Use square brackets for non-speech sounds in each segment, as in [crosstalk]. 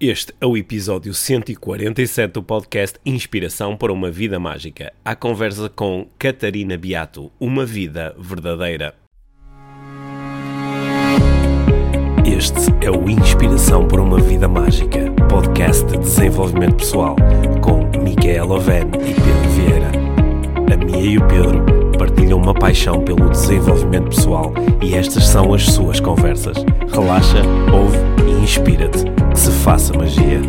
Este é o episódio 147 do podcast Inspiração para uma Vida Mágica. A conversa com Catarina Beato, uma vida verdadeira. Este é o Inspiração para uma Vida Mágica, podcast de desenvolvimento pessoal, com Micaela Oven e Pedro Vieira. A Mia e o Pedro partilham uma paixão pelo desenvolvimento pessoal e estas são as suas conversas. Relaxa, ouve e inspira-te. Que se faça magia.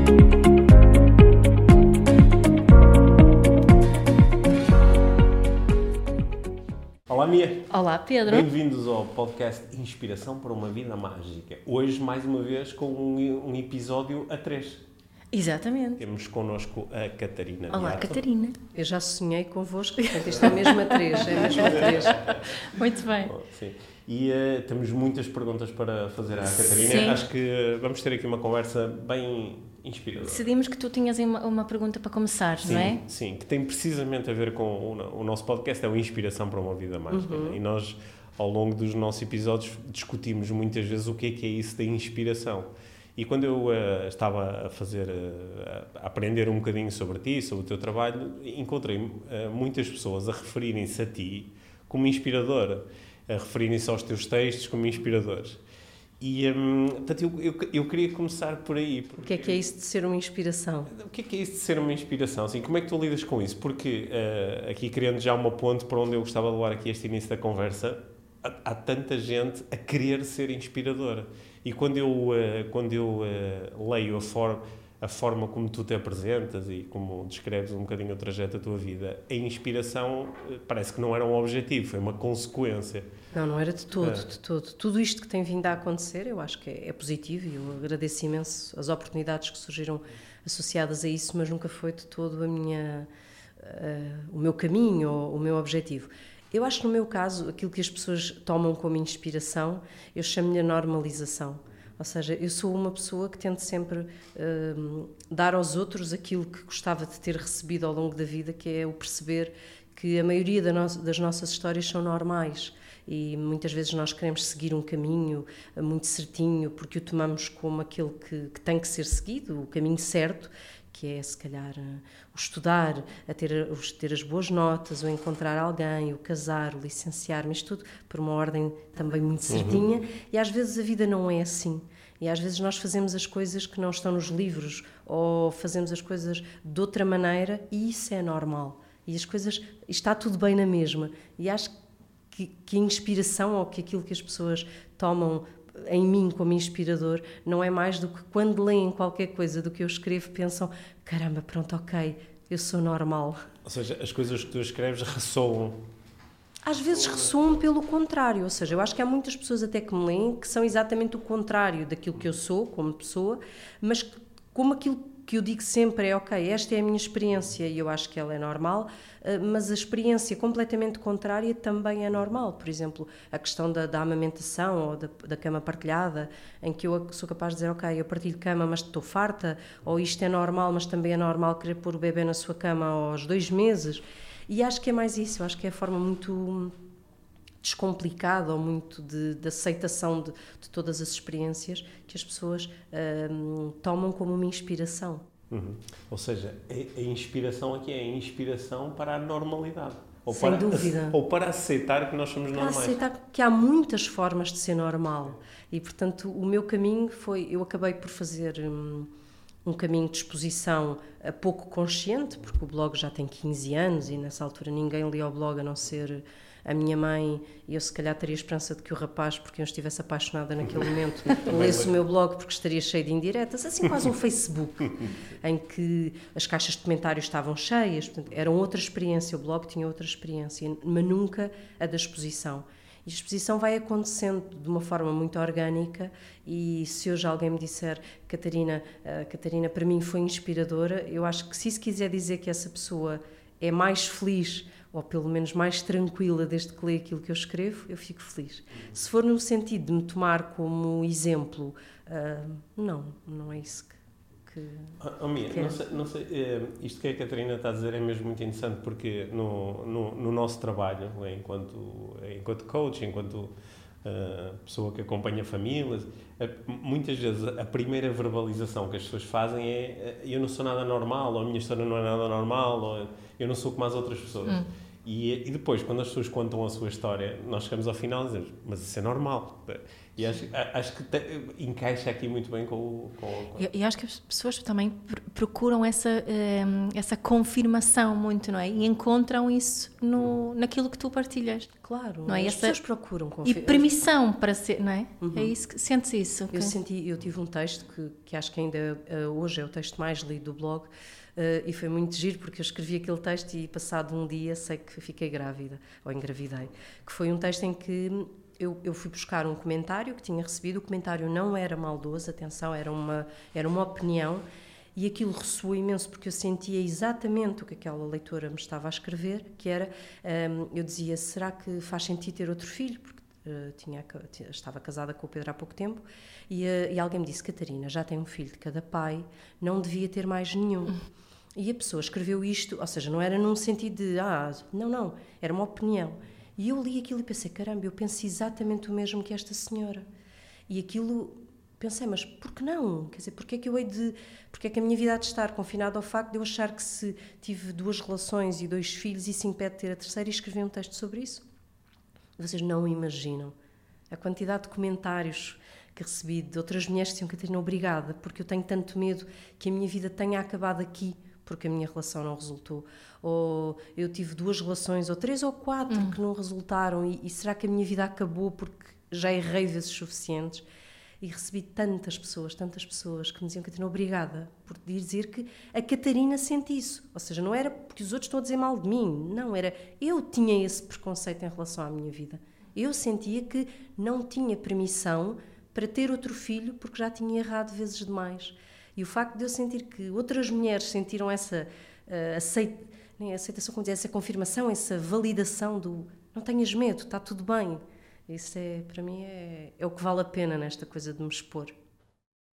Olá, Mia. Olá, Pedro. Bem-vindos ao podcast Inspiração para uma Vida Mágica. Hoje, mais uma vez, com um, um episódio a três. Exatamente. Temos connosco a Catarina. Olá. Catarina. Eu já sonhei convosco, portanto isto é mesmo a três, é mesmo a três. [laughs] Muito bem. Oh, Sim. E eh, temos muitas perguntas para fazer à Catarina. Sim. Acho que vamos ter aqui uma conversa bem inspiradora. Decidimos que tu tinhas uma, uma pergunta para começar, Sim, não é? sim, que tem precisamente a ver com o, o nosso podcast, é o Inspiração para uma Vida Mágica. Uhum. E nós, ao longo dos nossos episódios, discutimos muitas vezes o que é que é isso da inspiração. E quando eu eh, estava a fazer, eh, a aprender um bocadinho sobre ti, sobre o teu trabalho, encontrei eh, muitas pessoas a referirem-se a ti como inspiradora, a referirem-se aos teus textos como inspiradores. E, hum, portanto, eu, eu, eu queria começar por aí. O que é que é isso de ser uma inspiração? O que é que é isso de ser uma inspiração? Assim, como é que tu lidas com isso? Porque, aqui criando já uma ponte para onde eu gostava de levar aqui este início da conversa, há, tanta gente a querer ser inspiradora. E quando eu, eh, quando eu eh, leio a, for, a forma como tu te apresentas e como descreves um bocadinho o trajeto da tua vida, a inspiração eh, parece que não era um objetivo, foi uma consequência. Não, não era de todo, É. de todo. Tudo isto que tem vindo a acontecer, eu acho que é, é positivo e eu agradeço imenso as oportunidades que surgiram associadas a isso, mas nunca foi de todo a minha, eh, o meu caminho ou o meu objetivo. Eu acho que no meu caso, aquilo que as pessoas tomam como inspiração, eu chamo-lhe a normalização. Ou seja, eu sou uma pessoa que tento sempre hum, dar aos outros aquilo que gostava de ter recebido ao longo da vida, que é o perceber que a maioria da no- das nossas histórias são normais e muitas vezes nós queremos seguir um caminho eh, muito certinho porque o tomamos como aquele que, que tem que ser seguido, o caminho certo, que é se calhar eh, o estudar, a ter, os- ter as boas notas, o encontrar alguém, o casar, o licenciar-me, isto tudo por uma ordem também muito certinha e às vezes a vida não é assim. E às vezes nós fazemos as coisas que não estão nos livros ou fazemos as coisas de outra maneira e isso é normal. E as coisas, está tudo bem na mesma. E acho que, que a inspiração ou que aquilo que as pessoas tomam em mim como inspirador não é mais do que quando leem qualquer coisa do que eu escrevo pensam caramba, pronto, ok, eu sou normal. Ou seja, as coisas que tu escreves ressoam. Às vezes ressoam pelo contrário, ou seja, eu acho que há muitas pessoas até que me leem que são exatamente o contrário daquilo que eu sou como pessoa, mas que- como aquilo que eu digo sempre é, ok, esta é a minha experiência e eu acho que ela é normal, eh, mas a experiência completamente contrária também é normal. Por exemplo, a questão da, da amamentação ou da, da cama partilhada, em que eu sou capaz de dizer, ok, eu partilho cama, mas estou farta, ou isto é normal, mas também é normal querer pôr o bebê na sua cama aos dois meses. E acho que é mais isso, acho que é a forma muito descomplicada ou muito de, de aceitação de, de todas as experiências que as pessoas hum, tomam como uma inspiração. Uhum. Ou seja, a, a inspiração aqui é a inspiração para a normalidade. Ou Sem para, dúvida. [laughs] Ou para aceitar que nós somos Para normais. aceitar que há muitas formas de ser normal. E, portanto, o meu caminho foi. Eu acabei por fazer hum, um caminho de exposição eh, pouco consciente, porque o blog já tem 15 anos e nessa altura ninguém lia o blog a não ser a minha mãe. E eu, se calhar, teria esperança de que o rapaz, porque eu estivesse apaixonada naquele momento, [laughs] lesse o meu blog porque estaria cheio de indiretas, assim quase um Facebook, [laughs] em que as caixas de comentários estavam cheias. Portanto, era outra experiência, o blog tinha outra experiência, mas nunca a da exposição. E a exposição vai acontecendo de uma forma muito orgânica e se hoje alguém me disser Catarina, a Catarina para mim foi inspiradora, eu acho que se isso quiser dizer que essa pessoa é mais feliz ou pelo menos mais tranquila desde que lê aquilo que eu escrevo, eu fico feliz. Se for no sentido de me tomar como exemplo, ah, não, não é isso que... que... Oh, oh, Mia, Que é? não sei, não sei, eh, isto que a Catarina está a dizer é mesmo muito interessante porque no, no, no nosso trabalho, enquanto, enquanto coach, enquanto pessoa que acompanha famílias. Muitas vezes a primeira verbalização que as pessoas fazem é eu não sou nada normal, ou a minha história não é nada normal, ou eu não sou como as outras pessoas. Hum. E, e, depois, quando as pessoas contam a sua história, nós chegamos ao final e dizemos, mas isso é normal. E acho, acho que te, encaixa aqui muito bem com o. Com, com... E, acho que as pessoas também procuram essa, ehm, essa confirmação muito, não é? E encontram isso no, naquilo que tu partilhas. Claro, não é? as essa, pessoas procuram confirmação. E permissão para ser, não é? Uhum. É isso que sentes isso. Eu, senti, eu tive um texto que, que acho que ainda uh, hoje é o texto mais lido do blog. Uh, e foi muito giro porque eu escrevi aquele texto e passado um dia sei que fiquei grávida ou engravidei que foi um texto em que eu, eu, fui buscar um comentário que tinha recebido, o comentário não era maldoso, atenção, era uma, era uma opinião, e aquilo ressoou imenso porque eu sentia exatamente o que aquela leitora me estava a escrever, que era, um, eu dizia, será que faz sentido ter outro filho? Porque uh, tinha, estava casada com o Pedro há pouco tempo, e, uh, e, alguém me disse, Catarina, já tem um filho de cada pai, não devia ter mais nenhum. E a pessoa escreveu isto, ou seja, não era num sentido de, ah, não, não, era uma opinião. E eu li aquilo e pensei, caramba, eu penso exatamente o mesmo que esta senhora. E aquilo, pensei, mas por que não? Quer dizer, porque é que eu hei de... Porque é que a minha vida há de estar confinada ao facto de eu achar que se tive duas relações e dois filhos, isso impede de ter a terceira e escrever um texto sobre isso? Vocês não imaginam a quantidade de comentários que recebi de outras mulheres que diziam, Catarina, obrigada, porque eu tenho tanto medo que a minha vida tenha acabado aqui porque a minha relação não resultou, ou eu tive duas relações, ou três ou quatro hum. que não resultaram, e, e, será que a minha vida acabou porque já errei vezes suficientes? E recebi tantas pessoas, tantas pessoas que me diziam, Catarina, obrigada por dizer que a Catarina sente isso. Ou seja, não era porque os outros estão a dizer mal de mim, não, era eu tinha esse preconceito em relação à minha vida. Eu sentia que não tinha permissão para ter outro filho porque já tinha errado vezes demais. E o facto de eu sentir que outras mulheres sentiram essa uh, aceita, nem aceitação, como dizer, essa confirmação, essa validação do não tenhas medo, está tudo bem. Isso é, para mim, é, é o que vale a pena nesta coisa de me expor.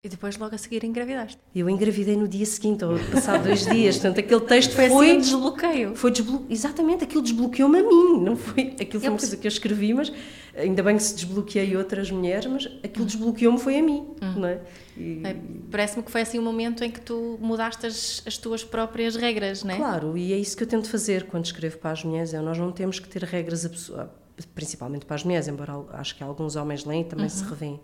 E depois logo a seguir engravidaste. Eu engravidei no dia seguinte, ou passado dois dias. Portanto, aquele texto foi, foi assim um desbloqueio. Foi desblo... Exatamente, aquilo desbloqueou-me a mim. Não foi... Aquilo foi eu uma coisa que eu escrevi, mas ainda bem que se desbloqueei outras mulheres, mas aquilo desbloqueou-me foi a mim. Hum. Não é? E... é, Parece-me que foi assim um momento em que tu mudaste as, as tuas próprias regras, não é? Claro, e é isso que eu tento fazer quando escrevo para as mulheres. É, nós não temos que ter regras, principalmente para as mulheres, embora acho que alguns homens leem e também uhum. se revêem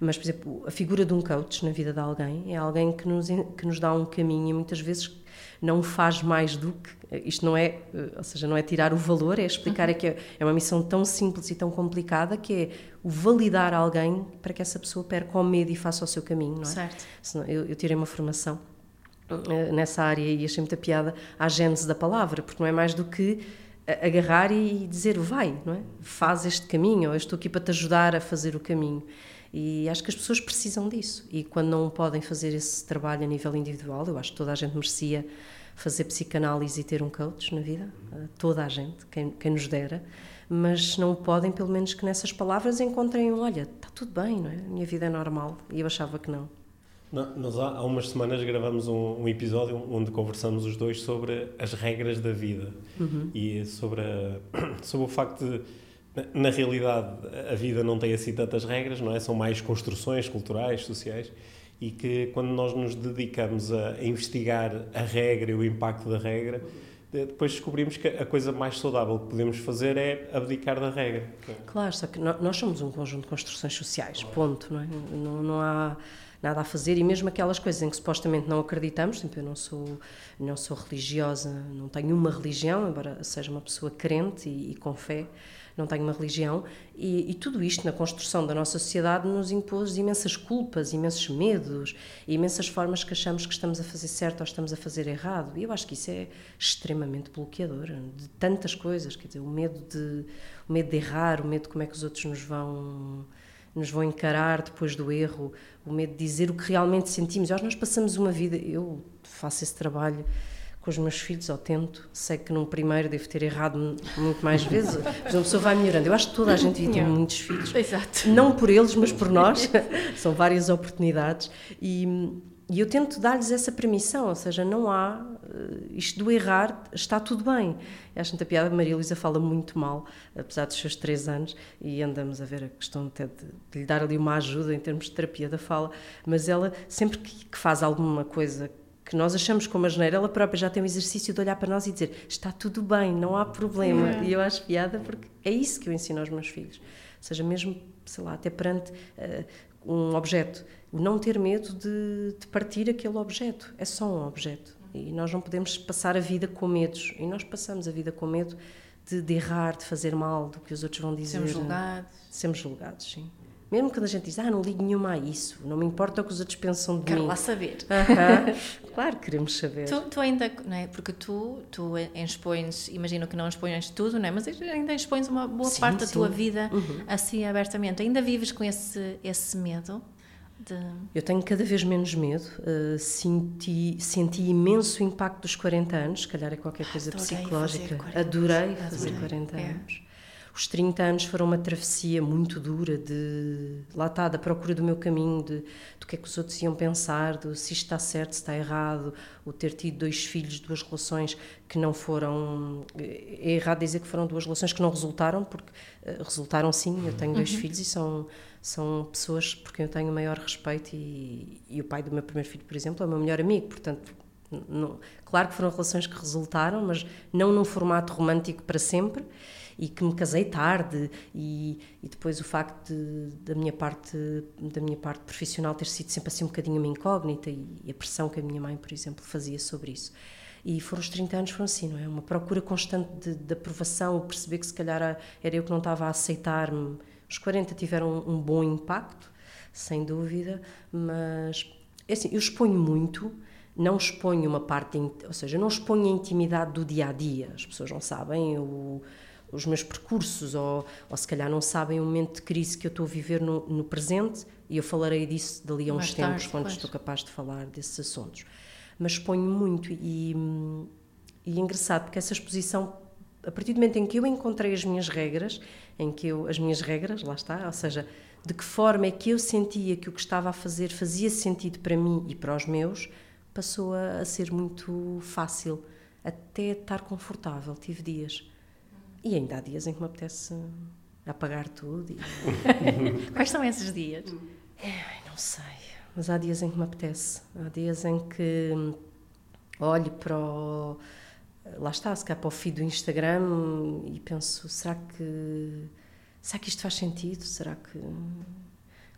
mas, por exemplo, a figura de um coach na vida de alguém é alguém que nos, que nos dá um caminho e muitas vezes não faz mais do que. Isto não é, eh, ou seja, não é tirar o valor, é explicar uhum. é que é, é uma missão tão simples e tão complicada que é o validar alguém para que essa pessoa perca o medo e faça o seu caminho, não é? Certo. Eu, eu tirei uma formação eh, nessa área e achei muita piada à gênese da palavra, porque não é mais do que agarrar e dizer vai, não é? Faz este caminho, ou eu estou aqui para te ajudar a fazer o caminho. E acho que as pessoas precisam disso. E quando não podem fazer esse trabalho a nível individual, eu acho que toda a gente merecia fazer psicanálise e ter um coach na vida, eh, toda a gente, quem, quem nos dera, mas não podem, pelo menos que nessas palavras encontrem olha, está tudo bem, não é? A minha vida é normal. E eu achava que não. não nós há, umas semanas gravamos um, um, episódio onde conversamos os dois sobre as regras da vida uhum. e sobre, a, [clears throat] sobre o facto de na realidade, a vida não tem assim tantas regras, não é? São mais construções culturais, sociais, e que quando nós nos dedicamos a investigar a regra e o impacto da regra, depois descobrimos que a coisa mais saudável que podemos fazer é abdicar da regra. Claro, só que nós somos um conjunto de construções sociais, ponto, não é? Não, não há nada a fazer e mesmo aquelas coisas em que supostamente não acreditamos, tipo, eu não sou não sou religiosa, não tenho uma religião, embora seja uma pessoa crente e, e com fé, não tenho uma religião, e, e, tudo isto na construção da nossa sociedade nos impôs imensas culpas, imensos medos, imensas formas que achamos que estamos a fazer certo ou estamos a fazer errado. E eu acho que isso é extremamente bloqueador de tantas coisas, quer dizer, o medo de, o medo de errar, o medo de como é que os outros nos vão nos vão encarar depois do erro, o medo de dizer o que realmente sentimos. Nós passamos uma vida, eu faço esse trabalho com os meus filhos, ou tento. Sei que num primeiro devo ter errado muito mais vezes, mas uma pessoa vai melhorando. Eu acho que toda a gente devia ter muitos filhos. Exato. Não por eles, mas por nós. [laughs] São várias oportunidades. E, e eu tento dar-lhes essa permissão, ou seja, não há, isto do errar está tudo bem. Acho muita piada, Maria Luísa fala muito mal, apesar dos seus três anos, e andamos a ver a questão até de, de lhe dar ali uma ajuda em termos de terapia da fala, mas ela, sempre que, que faz alguma coisa que nós achamos como a geneira, ela própria já tem o exercício de olhar para nós e dizer está tudo bem, não há problema. É. E eu acho piada porque é isso que eu ensino aos meus filhos. Ou seja, mesmo, sei lá, até perante uh, um objeto, não ter medo de, de, partir aquele objeto. É só um objeto. E nós não podemos passar a vida com medos. E nós passamos a vida com medo de, de errar, de fazer mal, do que os outros vão dizer. Sermos julgados. Sermos julgados, sim. Mesmo quando a gente diz, ah, não ligo nenhuma a isso, não me importa o que os outros pensam de Quero mim. lá saber. Uh [laughs] -huh. claro que queremos saber. Tu, tu, ainda, não é? Porque tu, tu expões, imagino que não expões tudo, não é? Mas ainda expões uma boa sim, parte sim. da tua vida uhum. assim abertamente. Ainda vives com esse, esse medo? De... Eu tenho cada vez menos medo. Uh, senti, senti imenso impacto dos 40 anos, se calhar é qualquer coisa Adorei psicológica. Fazer 40, Adorei fazer 40 é. Os 30 anos foram uma travessia muito dura de lá está, da procura do meu caminho, de, do que é que os outros iam pensar, de se isto está certo, se está errado, o ter tido dois filhos, duas relações que não foram. É errado dizer que foram duas relações que não resultaram, porque uh, resultaram sim. Eu tenho dois uhum. filhos e são, são pessoas por quem eu tenho o maior respeito, e, e o pai do meu primeiro filho, por exemplo, é o meu melhor amigo, portanto. Não, claro que foram relações que resultaram, mas não num formato romântico para sempre e que me casei tarde e, e depois o facto de, da minha parte da minha parte profissional ter sido sempre assim um bocadinho uma incógnita e, e a pressão que a minha mãe, por exemplo, fazia sobre isso. E foram os 30 anos, foram assim, não é? Uma procura constante de, de aprovação, perceber que se calhar era eu que não estava a aceitar-me. Os 40 tiveram um, bom impacto, sem dúvida, mas é assim, eu exponho muito, não exponho uma parte, ou seja, não exponho a intimidade do dia a dia. As pessoas não sabem, eu os meus percursos, ou, ou se calhar não sabem o momento de crise que eu estou a viver no, no presente, e eu falarei disso dali a uns Mais tempos, tarde, quando pois. estou capaz de falar desses assuntos. Mas exponho muito, e, e é engraçado, porque essa exposição, a partir do momento em que eu encontrei as minhas regras, em que eu, as minhas regras, lá está, ou seja, de que forma é que eu sentia que o que estava a fazer fazia sentido para mim e para os meus, passou a, a ser muito fácil, até estar confortável. Tive dias e ainda há dias em que me apetece apagar tudo. E... [laughs] Quais são esses dias? É, não sei, mas há dias em que me apetece. Há dias em que olho para o. Lá está, se calhar para o feed do Instagram e penso: será que. Será que isto faz sentido? Será que.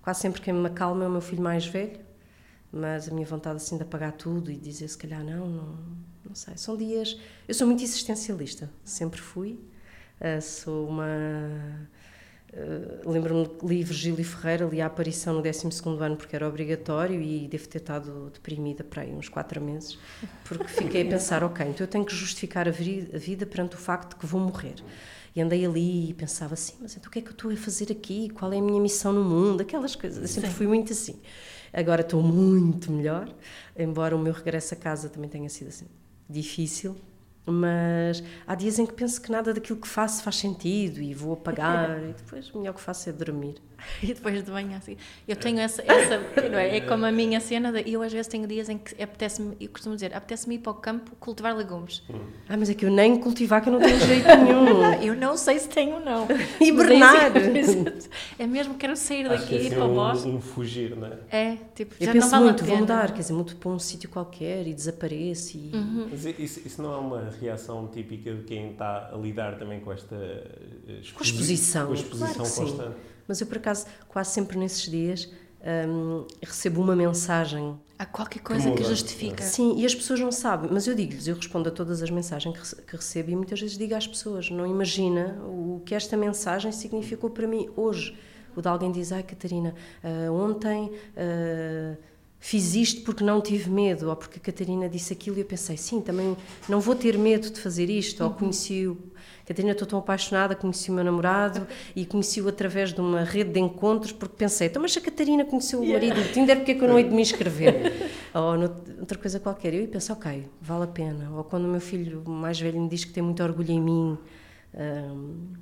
Quase sempre quem me acalma é o meu filho mais velho, mas a minha vontade assim de apagar tudo e dizer se calhar não, não, não sei. São dias. Eu sou muito existencialista, sempre fui Uh, sou uma. Uh, Lembro-me de li Virgílio Ferreira, li a aparição no 12 ano porque era obrigatório e devo ter estado deprimida para aí uns quatro meses, porque fiquei a pensar: [laughs] ok, então eu tenho que justificar a, vida, a vida perante o facto de que vou morrer. E andei ali e pensava assim: mas então o que é que eu estou a fazer aqui? Qual é a minha missão no mundo? Aquelas coisas. Eu sempre Sim. fui muito assim. Agora estou muito melhor, embora o meu regresso a casa também tenha sido assim difícil, mas há dias em que penso que nada daquilo que faço faz sentido e vou apagar e depois o melhor que faço é dormir. [laughs] E depois de manhã, assim. Eu tenho essa. essa não é? é como a minha cena. De, eu às vezes tenho dias em que apetece-me, eu costumo dizer, apetece-me ir para o campo cultivar legumes. Ah, mas é que eu nem cultivar que eu não tenho jeito nenhum. [laughs] eu não sei se tenho ou não. [laughs] Hibernar! É, é mesmo, quero sair daqui e ir para o bosque. Um, um fugir, não é? É, tipo, eu já penso não vale muito, vou mudar, quer dizer, muito para um sítio qualquer e desapareço. E... Uhum. Mas isso, isso não é uma reação típica de quem está a lidar também com esta a exposição, com exposição claro constante? Mas eu, por acaso, quase sempre nesses dias um, recebo uma mensagem. Há qualquer coisa que, que justifica. Sim, e as pessoas não sabem, mas eu digo-lhes, eu respondo a todas as mensagens que, recebo e muitas vezes digo às pessoas: não imagina o que esta mensagem significou para mim hoje. O de alguém diz: Ai, Catarina, uh, ontem. Uh, fiz isto porque não tive medo, ou porque a Catarina disse aquilo e eu pensei, sim, também não vou ter medo de fazer isto, ou uhum. Catarina, estou tão apaixonada, conheci o meu namorado [laughs] e conheci-o através de uma rede de encontros, porque pensei, então, mas a Catarina conheceu o marido do Tinder, porque é que eu não hei de me inscrever? [laughs] Ou outra coisa qualquer. Eu penso, ok, vale a pena. Ou quando o meu filho mais velho me diz que tem muito orgulho em mim, hum,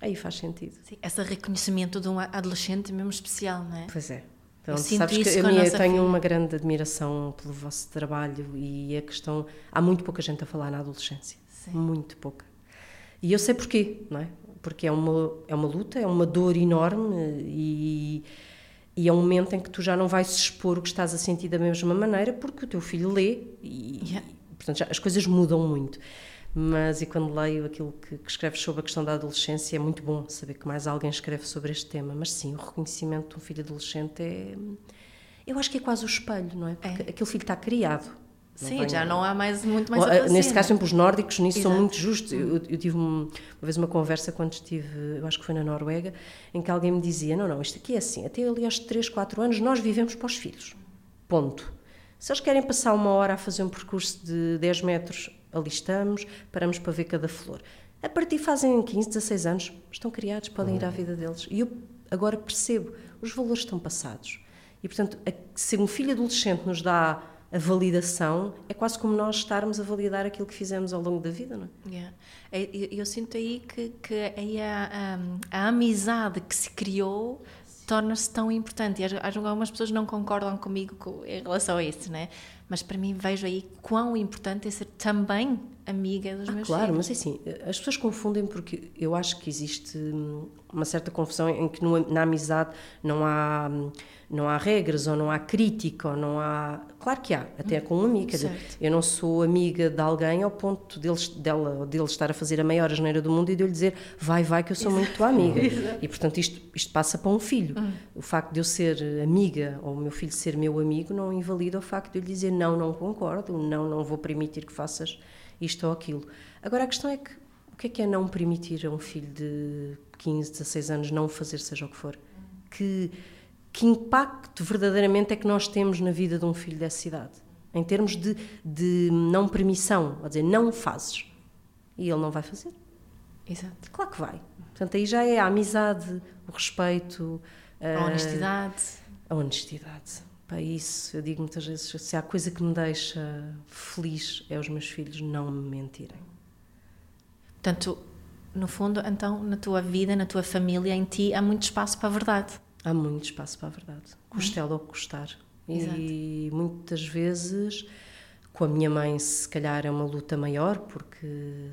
aí faz sentido. Sim, esse reconhecimento de um adolescente mesmo especial, não é? Pois é. Então, sabes que minha, eu tenho filha. uma grande admiração pelo vosso trabalho e a questão. Há muito pouca gente a falar na adolescência. Sim. Muito pouca. E eu sei porquê, não é? Porque é uma, é uma luta, é uma dor enorme e, e é um momento em que tu já não vais expor o que estás a sentir da mesma maneira porque o teu filho lê e, yeah. portanto, já, as coisas mudam muito mas e quando leio aquilo que, que escreves sobre a questão da adolescência é muito bom saber que mais alguém escreve sobre este tema mas sim o reconhecimento de um filho adolescente é eu acho que é quase o espelho não é porque é. aquele filho está criado Sim, já não há mais muito mais a Neste caso, sempre os nórdicos nisso Exato. são muito justos. Eu, eu tive uma, uma vez uma conversa quando estive, eu acho que foi na Noruega, em que alguém me dizia: Não, não, isto aqui é assim, até ali aos 3, 4 anos nós vivemos para os filhos. Ponto. Se eles querem passar uma hora a fazer um percurso de 10 metros ali estamos, paramos para ver cada flor. A partir fazem 15, 16 anos, estão criados, podem ir à vida deles. E eu agora percebo, os valores estão passados. E, portanto, se um filho adolescente nos dá a validação, é quase como nós estarmos a validar aquilo que fizemos ao longo da vida, não é? Yeah. Eu, eu, sinto aí que, que aí a, a, a amizade que se criou torna-se tão importante. E algumas pessoas não concordam comigo com, em relação a isso, né? Mas para mim vejo aí quão importante é ser também amiga dos ah, meus claro, filhos. mas é assim, as pessoas confundem porque eu acho que existe hum, uma certa confusão em que na amizade não há hum, não há regras ou não há crítica ou não há claro que há até com um amigo eu não sou amiga de alguém ao ponto deles dela dele estar a fazer a maior asneira do mundo e de eu lhe dizer vai vai que eu sou Exato. muito tua amiga [laughs] Exato. e portanto isto isto passa para um filho hum. o facto de eu ser amiga ou o meu filho ser meu amigo não invalida o facto de eu lhe dizer não não concordo não não vou permitir que faças isto ou aquilo. Agora a questão é que o que é que é não permitir a um filho de 15, 16 anos não fazer seja o que for? Que, que impacto verdadeiramente é que nós temos na vida de um filho dessa idade? Em termos de, de não permissão, a dizer, não fazes. E ele não vai fazer. Exato. Claro que vai. Portanto, aí já é a amizade, o respeito, a, a honestidade. A honestidade. Para isso, eu digo muitas vezes: se há coisa que me deixa feliz é os meus filhos não me mentirem. Portanto, no fundo, então, na tua vida, na tua família, em ti, há muito espaço para a verdade. Há muito espaço para a verdade. Custe ela ou custar. Exato. E muitas vezes, com a minha mãe, se calhar é uma luta maior, porque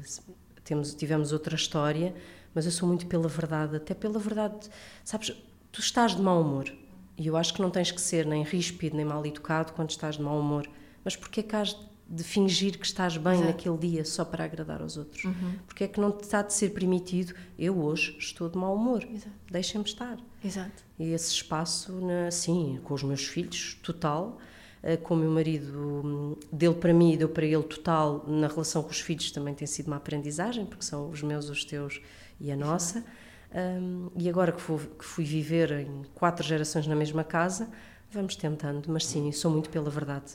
temos, tivemos outra história, mas eu sou muito pela verdade, até pela verdade. Sabes, tu estás de mau humor e eu acho que não tens que ser nem ríspido nem mal educado quando estás de mau humor. Mas porquê é que has de fingir que estás bem Exato. naquele dia só para agradar aos outros? Uhum. Porque é que não te está de ser permitido? Eu hoje estou de mau humor. Deixem-me estar. Exato. E esse espaço, na, sim, com os meus filhos, total. Eh, com o meu marido, hum, dele para mim e deu para ele total. Na relação com os filhos também tem sido uma aprendizagem, porque são os meus, os teus e a nossa. Exato. Um, e agora que fui, que fui, viver em quatro gerações na mesma casa, vamos tentando, mas sim, sou muito pela verdade.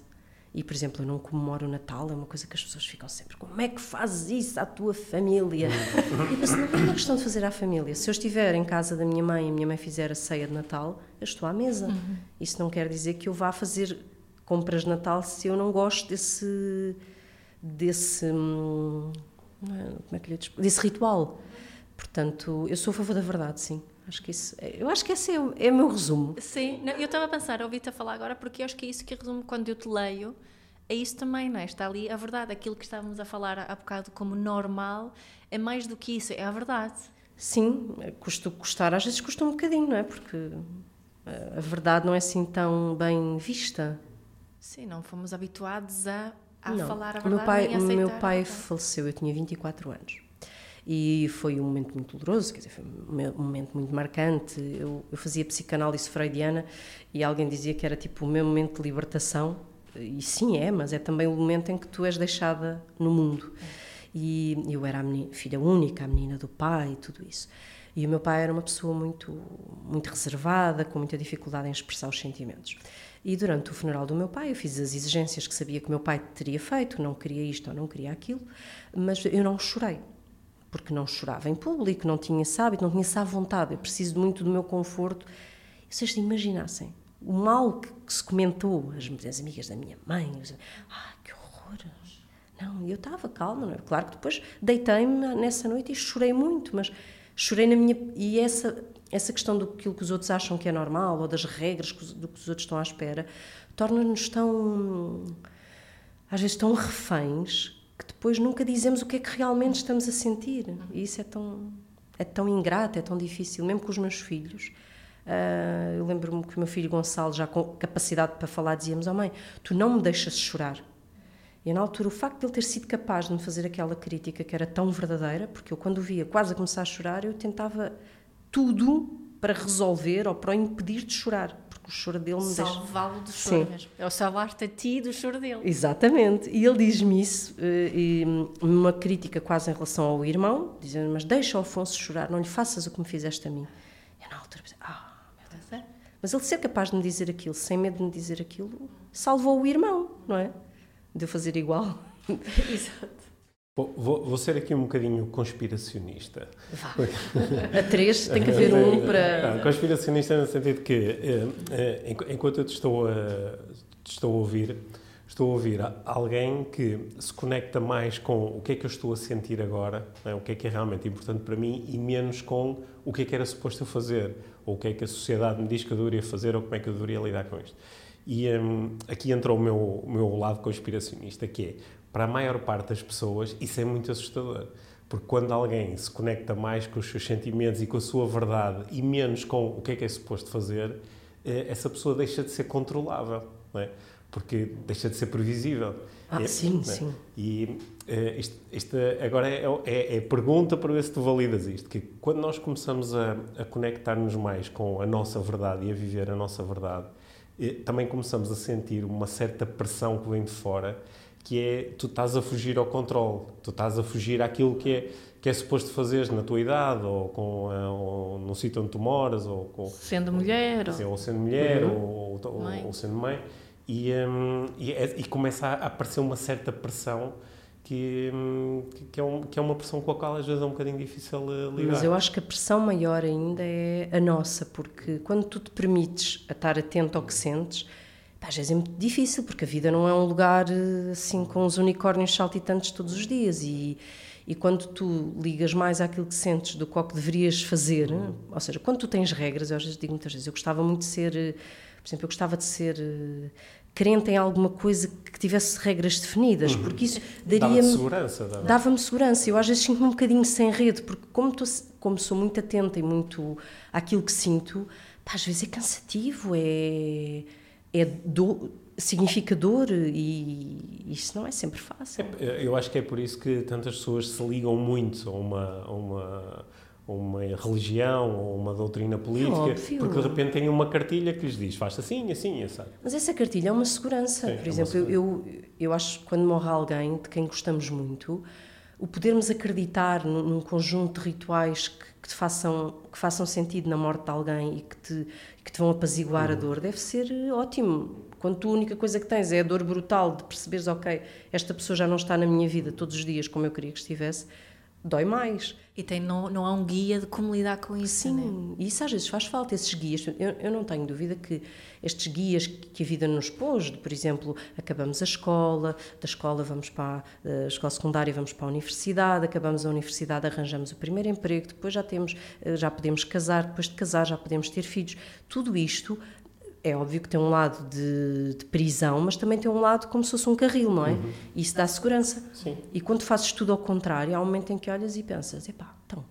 E, por exemplo, eu não comemoro o Natal, é uma coisa que as pessoas ficam sempre: como é que fazes isso à tua família? [laughs] e penso, não é uma questão de fazer à família. Se eu estiver em casa da minha mãe e a minha mãe fizer a ceia de Natal, eu estou à mesa. Uhum. Isso não quer dizer que eu vá fazer compras de Natal se eu não gosto desse. desse. Hum, é, como é que lhe desse ritual. Portanto, eu sou a favor da verdade, sim. Acho que isso, eu acho que esse é, o, é o meu resumo. Sim, não, eu estava a pensar, ouvi-te a falar agora, porque eu acho que é isso que resumo quando eu te leio. É isso também, não é? Está ali a verdade. Aquilo que estávamos a falar há bocado como normal é mais do que isso, é a verdade. Sim, custa custar, às vezes custa um bocadinho, não é? Porque a verdade não é assim tão bem vista. Sim, não fomos habituados a, a falar a verdade. O meu pai, o meu pai faleceu, eu tinha 24 anos. E foi um momento muito doloroso, quer dizer, foi um momento muito marcante. Eu, eu fazia psicanálise freudiana e alguém dizia que era tipo o meu momento de libertação. E sim, é, mas é também o momento em que tu és deixada no mundo. E eu era a menina, filha única, a menina do pai e tudo isso. E o meu pai era uma pessoa muito, muito reservada, com muita dificuldade em expressar os sentimentos. E durante o funeral do meu pai, eu fiz as exigências que sabia que meu pai teria feito, não queria isto ou não queria aquilo, mas eu não chorei porque não chorava em público, não tinha esse hábito, não tinha essa vontade. Eu preciso muito do meu conforto. E vocês imaginassem o mal que, que, se comentou, as, as amigas da minha mãe, os, ah, que horror. Não, eu estava calma, não é? Claro que depois deitei-me nessa noite e chorei muito, mas chorei na minha. E essa, essa questão do que os outros acham que é normal, ou das regras do que os outros estão à espera, torna-nos tão. às vezes tão reféns que depois nunca dizemos o que é que realmente estamos a sentir. E isso é tão, é tão ingrato, é tão difícil, mesmo com os meus filhos. Uh, eu lembro-me que o meu filho Gonçalo, já com capacidade para falar, dizíamos: Oh mãe, tu não me deixas chorar. E na altura, o facto de ele ter sido capaz de me fazer aquela crítica que era tão verdadeira, porque eu, quando o via quase a começar a chorar, eu tentava tudo para resolver ou para o impedir de chorar, porque o choro dele me deixa. Salvá-lo do choro Sim. mesmo. É o salvar-te a ti do choro dele. Exatamente. E ele diz-me isso, eh, e uma crítica quase em relação ao irmão, dizendo: Mas deixa o Afonso chorar, não lhe faças o que me fizeste a mim. Eu, na altura, pensei: Ah, meu Deus. Mas ele ser capaz de me dizer aquilo, sem medo de me dizer aquilo, salvou o irmão, não é? de eu fazer igual. [laughs] Exato. Bom, vou, vou, ser aqui um bocadinho conspiracionista. Vá. A três tem que haver um para. [laughs] Não, conspiracionista no sentido que, eh, eh, enquanto eu te estou a, te estou a ouvir, estou a ouvir alguém que se conecta mais com o que é que eu estou a sentir agora, é? o que é que é realmente importante para mim, e menos com o que é que era suposto eu fazer, ou o que é que a sociedade me diz que eu deveria fazer, ou como é que eu deveria lidar com isto. E um, aqui entra o meu, o meu lado conspiracionista, que é, para a maior parte das pessoas, isso é muito assustador. Porque quando alguém se conecta mais com os seus sentimentos e com a sua verdade e menos com o que é que é suposto fazer, eh, essa pessoa deixa de ser controlável, não é? Porque deixa de ser previsível. Ah, é, sim, é? sim. E isto, isto, agora é, é, é, pergunta para ver se tu validas isto, que quando nós começamos a, a conectar-nos mais com a nossa verdade e a viver a nossa verdade, também começamos a sentir uma certa pressão que vem de fora, que é tu estás a fugir ao controle, tu estás a fugir àquilo que é que é suposto fazeres na tua idade ou, com, ou no sítio onde tu moras ou com, sendo mulher ou, ou sendo mulher uhum. ou, ou, ou, sendo mãe e, um, e, é, e, começa a aparecer uma certa pressão que, que, é um, que é uma pressão com a qual às vezes é um bocadinho difícil eh, lidar. Mas eu acho que a pressão maior ainda é a nossa, porque quando tu te permites a estar atento ao que sentes, às vezes é muito difícil, porque a vida não é um lugar eh, assim com os unicórnios saltitantes todos os dias e, e quando tu ligas mais àquilo que sentes do que ao que deverias fazer, uhum. ou seja, quando tu tens regras, eu às vezes digo muitas vezes, eu gostava muito de ser, eh, por exemplo, eu gostava de ser crente em alguma coisa que tivesse regras definidas, uhum. porque isso daria-me... Dava segurança. Dava-me segurança. Eu às vezes sinto-me um bocadinho sem rede, porque como, tô, como sou muito atenta e muito àquilo que sinto, pá, às vezes é cansativo, é, é do, significa dor e isso não é sempre fácil. É, eu acho que é por isso que tantas pessoas se ligam muito a uma... A uma uma religião ou uma doutrina política, porque de repente tem uma cartilha que lhes diz faz assim, assim, assim. Mas essa cartilha é uma segurança. Sim, Por é exemplo, segurança. Eu, eu acho que quando morre alguém de quem gostamos muito, o podermos acreditar num, num conjunto de rituais que, que, façam, que façam sentido na morte de alguém e que te, que te vão apaziguar uhum. a dor deve ser ótimo. Quando tu a única coisa que tens é a dor brutal de perceberes, ok, esta pessoa já não está na minha vida todos os dias como eu queria que estivesse, dói mais. E tem, não, não há um guia de como lidar com isso, Sim, né? e isso às vezes faz falta, esses guias. Eu, eu não tenho dúvida que estes guias que a vida nos pôs, de, por exemplo, acabamos a escola, da escola vamos para a escola secundária, vamos para a universidade, acabamos a universidade, arranjamos o primeiro emprego, depois já temos, eh, já podemos casar, depois de casar já podemos ter filhos. Tudo isto é óbvio que tem um lado de, de, prisão, mas também tem um lado como se fosse um carril, não é? Uhum. Isso dá segurança. Sim. E quando fazes tudo ao contrário, há um momento em que olhas e pensas: epá, então,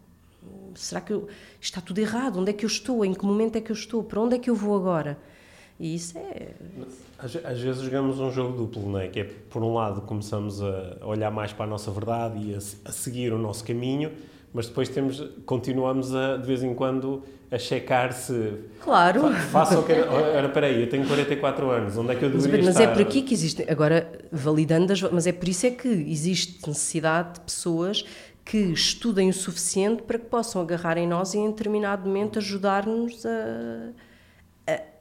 será que eu, está tudo errado? Onde é que eu estou? Em que momento é que eu estou? Para onde é que eu vou agora? E isso é. Às, às vezes jogamos um jogo duplo, não é? Que é, por um lado, começamos a olhar mais para a nossa verdade e a, a seguir o nosso caminho mas depois temos, continuamos a, de vez em quando a checar se claro faço o que era, peraí, eu tenho 44 anos, onde é que eu deveria mas, estar? Mas é por aqui que existe, agora validando as, mas é por isso é que existe necessidade de pessoas que estudem o suficiente para que possam agarrar em nós e em determinado momento ajudar-nos a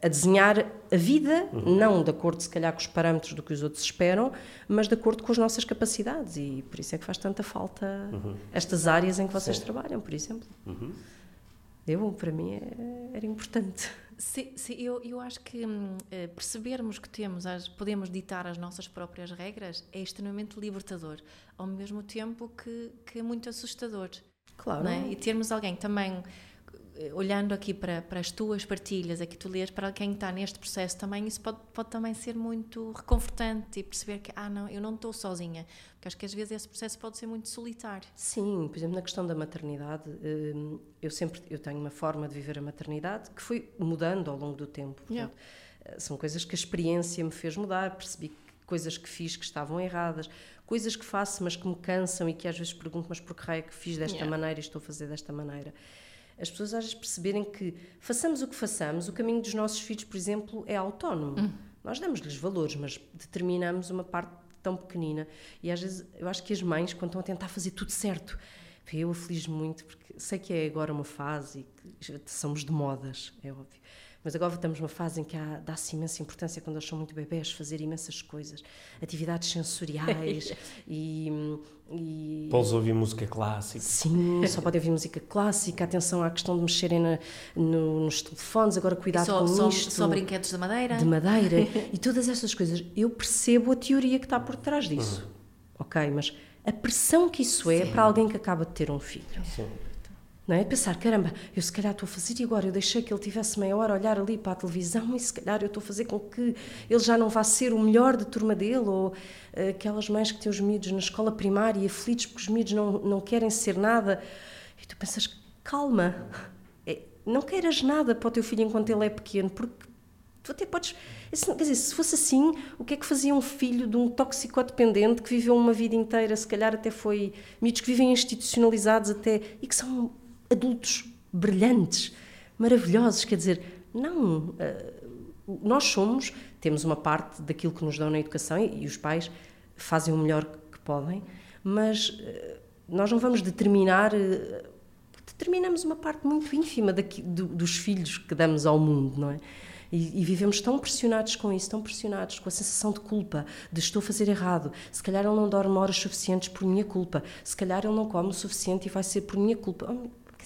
a, desenhar a vida, uhum. não de acordo, se calhar, com os parâmetros do que os outros esperam, mas de acordo com as nossas capacidades. E por isso é que faz tanta falta uhum. estas áreas em que vocês Sim. trabalham, por exemplo. Uhum. Eu, para mim, é, era importante. Sim, sim, eu, eu acho que hum, eh, percebermos que temos, as, podemos ditar as nossas próprias regras é extremamente libertador, ao mesmo tempo que, que é muito assustador. Claro. É? E termos alguém também olhando aqui para, para as tuas partilhas, aqui tu lês, para quem está neste processo também, isso pode, pode também ser muito reconfortante e perceber que, ah, não, eu não estou sozinha. Porque acho que às vezes esse processo pode ser muito solitário. Sim, por exemplo, na questão da maternidade, hum, eu sempre eu tenho uma forma de viver a maternidade que foi mudando ao longo do tempo. Portanto, yeah. São coisas que a experiência me fez mudar, percebi coisas que fiz que estavam erradas, coisas que faço mas que me cansam e que às vezes pergunto, mas por que raio é que fiz desta yeah. maneira e estou a fazer desta maneira as pessoas às vezes perceberem que façamos o que façamos, o caminho dos nossos filhos, por exemplo, é autónomo. Hum. Nós damos-lhes valores, mas determinamos uma parte tão pequenina. E às vezes eu acho que as mães, quando estão a tentar fazer tudo certo, eu aflijo muito, porque sei que é agora uma fase e que somos de modas, é óbvio. Mas agora estamos numa fase em que dá-se imensa importância, quando eles são muito bebés, fazer imensas coisas, atividades sensoriais [laughs] e. e Podes ouvir música clássica. Sim, só podem ouvir música clássica, atenção à questão de mexerem na, no, nos telefones, agora cuidado só, com só, isto. Só brinquedos de madeira. De madeira [laughs] e todas essas coisas. Eu percebo a teoria que está por trás disso. Uhum. Ok, mas a pressão que isso é Sim. para alguém que acaba de ter um filho. Sim. Não é? Pensar, caramba, eu se calhar estou a fazer e agora eu deixei que ele tivesse meia hora a olhar ali para a televisão e se calhar eu estou a fazer com que ele já não vá ser o melhor de turma dele ou uh, aquelas mães que têm os miúdos na escola primária e aflitos porque os miúdos não, não querem ser nada. E tu pensas, calma, é, não queiras nada para o teu filho enquanto ele é pequeno, porque tu até podes. Quer dizer, se fosse assim, o que é que fazia um filho de um toxicodependente que viveu uma vida inteira, se calhar até foi. miúdos que vivem institucionalizados até e que são adultos brilhantes, maravilhosos. Quer dizer, não. Uh, nós somos, temos uma parte daquilo que nos dão na educação e, os pais fazem o melhor que podem, mas uh, nós não vamos determinar. Uh, determinamos uma parte muito ínfima daqui, do, dos filhos que damos ao mundo, não é? E, e, vivemos tão pressionados com isso, tão pressionados com a sensação de culpa, de estou a fazer errado. Se calhar ele não dorme horas suficientes por minha culpa. Se calhar ele não come o suficiente e vai ser por minha culpa.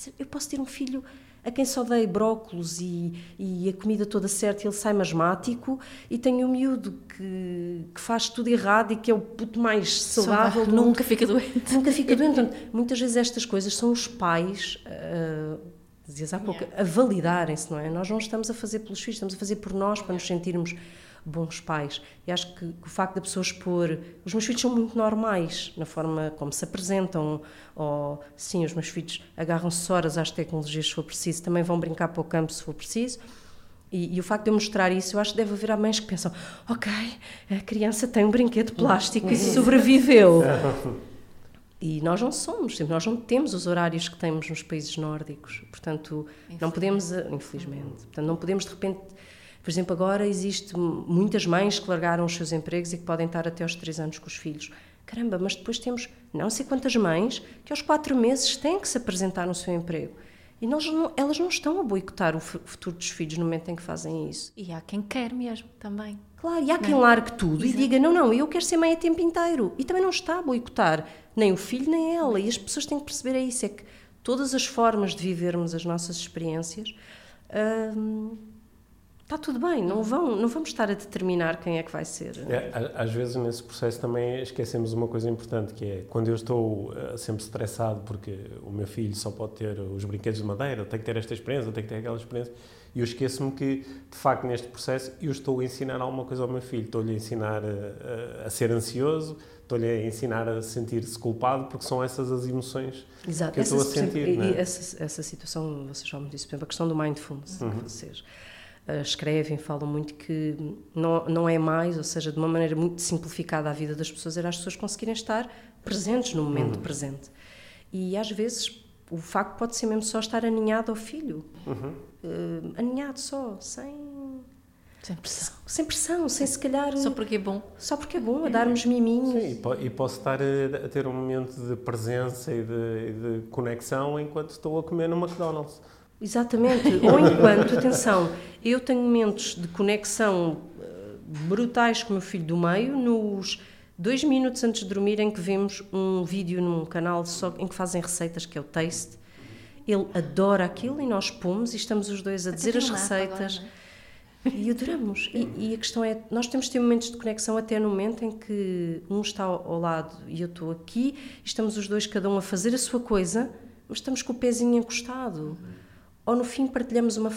Dizer, eu posso ter um filho a quem só dei brócolos e, e a comida toda certa e ele sai masmático e tenho um miúdo que, que faz tudo errado e que é o puto mais saudável. Nunca, nunca fica doente. Nunca fica doente. muitas vezes estas coisas são os pais... Uh, dizias há pouco, yeah. a validarem-se, não é? Nós não estamos a fazer pelos filhos, estamos a fazer por nós, para nos sentirmos bons pais. E acho que, que, o facto da pessoa expor. Os meus filhos são muito normais na forma como se apresentam, ou sim, os meus filhos agarram-se horas às tecnologias se for preciso, também vão brincar para o campo se for preciso. E, e, o facto de eu mostrar isso, eu acho que deve haver mães que pensam: ok, a criança tem um brinquedo plástico e sobreviveu. [laughs] E nós não somos, nós não temos os horários que temos nos países nórdicos. Portanto, não podemos, infelizmente, portanto, não podemos de repente por exemplo, agora existe muitas mães que largaram os seus empregos e que podem estar até aos três anos com os filhos. Caramba, mas depois temos não sei quantas mães que aos quatro meses têm que se apresentar no seu emprego. E não, elas não estão a boicotar o futuro dos filhos no momento em que fazem isso. E há quem quer mesmo também. Claro, e há quem é? largue tudo Exato. e diga: não, não, eu quero ser mãe a tempo inteiro. E também não está a boicotar nem o filho nem ela. E as pessoas têm que perceber é isso: é que todas as formas de vivermos as nossas experiências. Hum, está tudo bem, não, vão, não vamos estar a determinar quem é que vai ser. É, às vezes nesse processo também esquecemos uma coisa importante, que é quando eu estou uh, sempre estressado porque o meu filho só pode ter os brinquedos de madeira, tem que ter esta experiência, tem que ter aquela experiência, e eu esqueço-me que, de facto, neste processo eu estou a ensinar alguma coisa ao meu filho, estou-lhe a ensinar a, a ser ansioso, estou-lhe a ensinar a sentir-se culpado, porque são essas as emoções Exato. que eu estou a sentir. Exemplo, e, é? essa, essa situação, vocês já me disse, por exemplo, a questão do mindfulness, uhum. que vocês escrevem, falam muito que não, não é mais, ou seja, de uma maneira muito simplificada a vida das pessoas, era as pessoas conseguirem estar presentes no momento uhum. presente. E às vezes o facto pode ser mesmo só estar aninhado ao filho, uhum. uh, aninhado só, sem sem pressão. Sem pressão, sem se calhar. Só porque é bom. Só porque é bom, a darmos miminhos. Sim, e posso estar a, ter um momento de presença e de, de, conexão enquanto estou a comer no McDonald's. Exatamente. Ou enquanto, atenção, eu tenho momentos de conexão eh, brutais com o meu filho do meio, nos dois minutos antes de dormir, em que vemos um vídeo num canal só em que fazem receitas, que é o Taste. Ele adora aquilo e nós pomos e estamos os dois a dizer as receitas. Agora, e adoramos. E, e, a questão é, nós temos de ter momentos de conexão até no momento em que um está ao, lado e eu estou aqui, e estamos os dois, cada um a fazer a sua coisa, Hoje estamos com o pezinho encostado. Ou no fim partilhamos uma,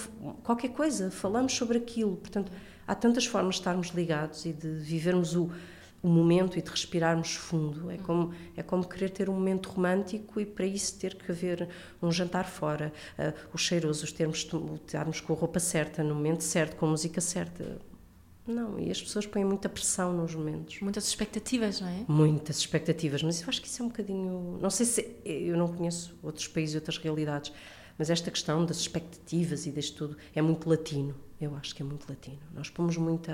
qualquer coisa, falamos sobre aquilo. Portanto, há tantas formas de estarmos ligados e de vivermos o, o momento e de respirarmos fundo. É como, é como querer ter um momento romântico e para isso ter que haver um jantar fora, uh, os cheirosos, termos, estarmos com a roupa certa, no momento certo, com a música certa. Não, e as pessoas põem muita pressão nos momentos. Muitas expectativas, não é? Muitas expectativas, mas eu acho que isso é um bocadinho. Não sei se. Eu não conheço outros países e outras realidades, mas esta questão das expectativas e deste tudo é muito latino. Eu acho que é muito latino. Nós pomos muita.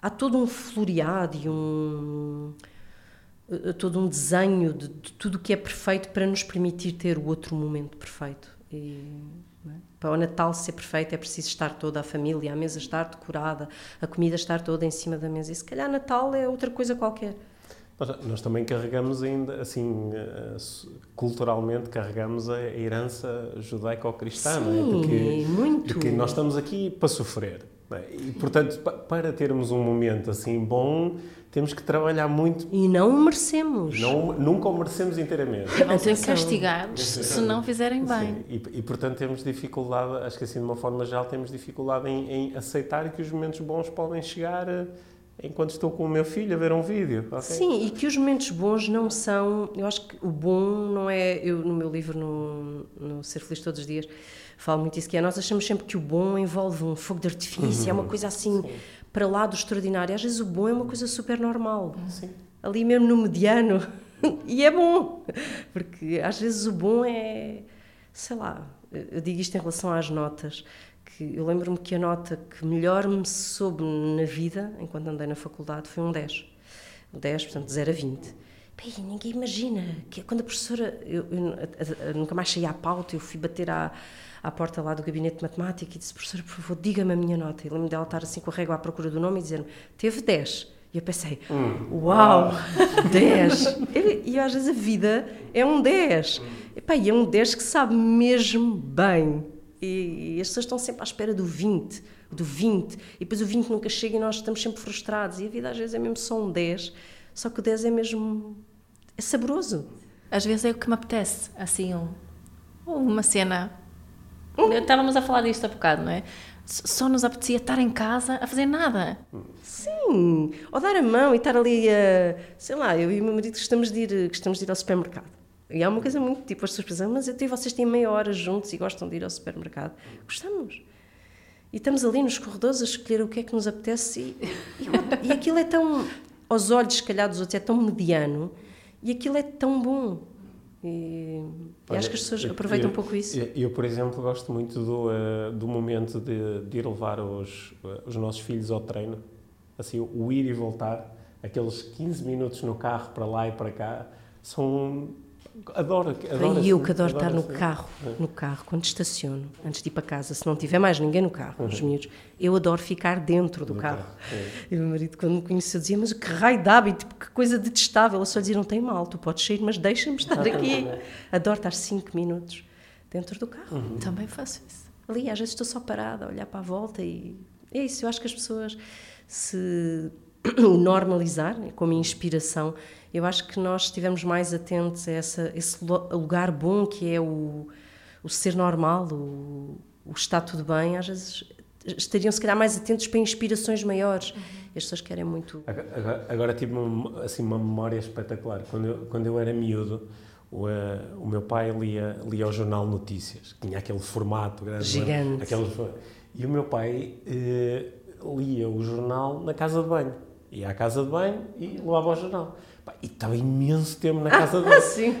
Há todo um floreado e um. Eh, todo um desenho de, de tudo que é perfeito para nos permitir ter o outro momento perfeito. E é? Para o Natal ser perfeito é preciso estar toda a família, a mesa estar decorada, a comida estar toda em cima da mesa. E se calhar Natal é outra coisa qualquer. Nós, nós também carregamos ainda, assim, eh, culturalmente carregamos a herança judaico-cristã, Sim, é? de que, muito. De que nós estamos aqui para sofrer. É? E, portanto, para termos um momento assim bom, temos que trabalhar muito. E não o merecemos. Não, nunca o merecemos inteiramente. Não ser castigados se não fizerem bem. E, e, portanto, temos dificuldade, acho que assim, de uma forma geral, temos dificuldade em, em aceitar que os momentos bons podem chegar eh, enquanto estou com o meu filho a ver um vídeo. Okay? Sim, e que os momentos bons não são. Eu acho que o bom não é. Eu, no meu livro, no, no Ser Feliz Todos os Dias, falo muito isso, que é nós achamos sempre que o bom envolve um fogo de artifício, uhum. é uma coisa assim. Sim para lá do extraordinário. Às vezes o bom é uma coisa super normal. Sim. Ali mesmo no mediano. [laughs] e é bom. Porque às vezes o bom é. Sei lá, eu digo isto em relação às notas. Que eu lembro-me que a nota que melhor me soube na vida, enquanto andei na faculdade, foi um 10. Um 10, portanto, de 0 a 20. Bem, ninguém imagina que quando a professora. Eu, eu, eu, nunca mais saí à pauta, eu fui bater à à porta lá do gabinete de matemática e disse: professora, por favor, diga-me a minha nota. E lembro dela estar assim com a régua à procura do nome e dizer-me: teve 10. E eu pensei: hum. uau, 10. [laughs] e às vezes a vida é um 10. E, pá, e é um 10 que sabe mesmo bem. E, e as pessoas estão sempre à espera do 20, do 20. E depois o 20 nunca chega e nós estamos sempre frustrados. E a vida às vezes é mesmo só um 10. Só que o 10 é mesmo. é saboroso. Às vezes é o que me apetece, assim, um, uma cena Estávamos a falar disto há bocado, não é? Só nos apetecia estar em casa a fazer nada. Sim, ou dar a mão e estar ali a. Sei lá, eu e o meu marido gostamos de ir, gostamos de ir ao supermercado. E há uma coisa muito tipo, as pessoas pensam, mas eu e vocês têm meia hora juntos e gostam de ir ao supermercado. Gostamos. E estamos ali nos corredores a escolher o que é que nos apetece e, e, e aquilo é tão, aos olhos, se calhar, dos outros, é tão mediano e aquilo é tão bom. E, Olha, acho que as pessoas aproveitam eu, um pouco isso. Eu, eu, por exemplo, gosto muito do, uh, do momento de, de ir levar os, uh, os nossos filhos ao treino. Assim, o ir e voltar, aqueles 15 minutos no carro para lá e para cá, são Adoro, adoro. E eu que adoro, adoro estar no carro, no carro, quando estaciono, antes de ir para casa, se não tiver mais ninguém no carro, uhum. os miúdos, eu adoro ficar dentro do, carro. carro. E o meu marido, quando me conheceu, dizia: Mas que raio de hábito, que coisa detestável. Eu só dizia: Não tem mal, tu podes sair, mas deixa-me estar aqui. adoro estar 5 minutos dentro do carro. Uhum. Também faço isso. Ali, às vezes estou só parada, a olhar para a volta e. É isso, eu acho que as pessoas se normalizar, né, como inspiração, eu acho que nós estivemos mais atentos a essa, esse lugar bom que é o, o ser normal, o, o estar tudo bem, às vezes estariam se calhar mais atentos para inspirações maiores. Uhum. As pessoas querem muito. Agora, agora tive uma, assim, uma memória espetacular. Quando eu, quando eu era miúdo, o, uh, o meu pai lia, lia o jornal Notícias, tinha aquele formato grande. É? Gigante. Aquele, e o meu pai uh, lia o jornal na casa de banho. Ia à casa de banho e levava o jornal. E estava imenso tempo na casa dele. [laughs] Sim.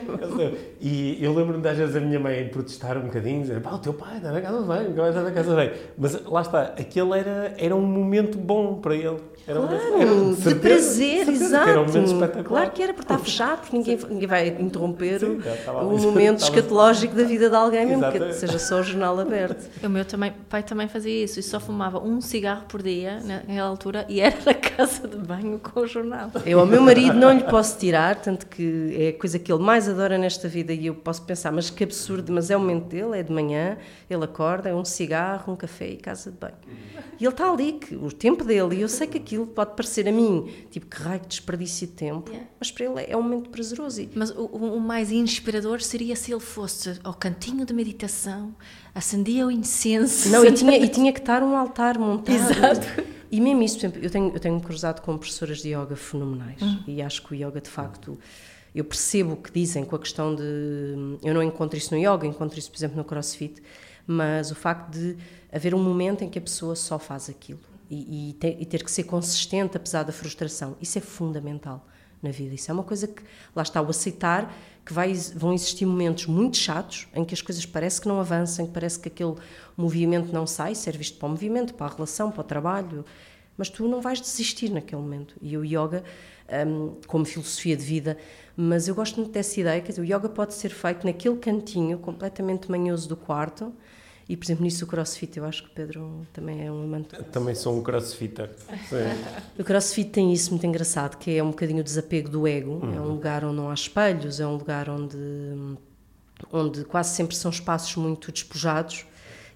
E eu lembro-me das vezes a minha mãe protestar um bocadinho, dizer, pá, o teu pai está na casa de o está na casa de banho. Mas lá está, aquele era, era um momento bom para ele. Era claro, um era, de, de prazer, exato. Que era um momento espetacular. Claro que era, porque está [laughs] fechado, porque ninguém, ninguém vai interromper Sim, o [laughs] momento escatológico da vida de alguém, mesmo Exato. que seja só o jornal aberto. O meu também, pai também fazia isso, e só fumava um cigarro por dia, naquela altura, e era na casa de banho com o jornal. Eu ao meu marido não lhe posso posso tirar, tanto que é a coisa que ele mais adora nesta vida e eu posso pensar, mas que absurdo, mas é o momento dele, é de manhã, ele acorda, é um cigarro, um café e casa de banho. E ele está ali, que, o tempo dele, e eu sei que aquilo pode parecer a mim, tipo, que raio de desperdício de tempo, Yeah. mas para ele é um momento prazeroso. Mas o, o- o mais inspirador seria se ele fosse ao cantinho de meditação, acendia o incenso. Não, e [laughs] tinha, e tinha que estar um altar montado. Exato. E mesmo isso, por exemplo, eu tenho, eu tenho me cruzado com professoras de yoga fenomenais Hum. e acho que o yoga, de facto, eu percebo o que dizem com a questão de. Eu não encontro isso no yoga, encontro isso, por exemplo, no crossfit, mas o facto de haver um momento em que a pessoa só faz aquilo e, e, ter, e ter que ser consistente apesar da frustração, isso é fundamental na vida. Isso é uma coisa que, lá está, o aceitar que vai, vão existir momentos muito chatos em que as coisas parece que não avançam, que parece que aquele movimento não sai, ser visto para o movimento, para a relação, para o trabalho, mas tu não vais desistir naquele momento. E o yoga, hum, como filosofia de vida, mas eu gosto muito dessa ideia, dizer, o yoga pode ser feito naquele cantinho completamente manhoso do quarto, e por exemplo nisso o crossfit, eu acho que o Pedro também é um amante Também sou um crossfitter. O CrossFit tem isso muito engraçado, que é um bocadinho o desapego do ego. É um lugar onde não há espelhos, é um lugar onde, onde quase sempre são espaços muito despojados.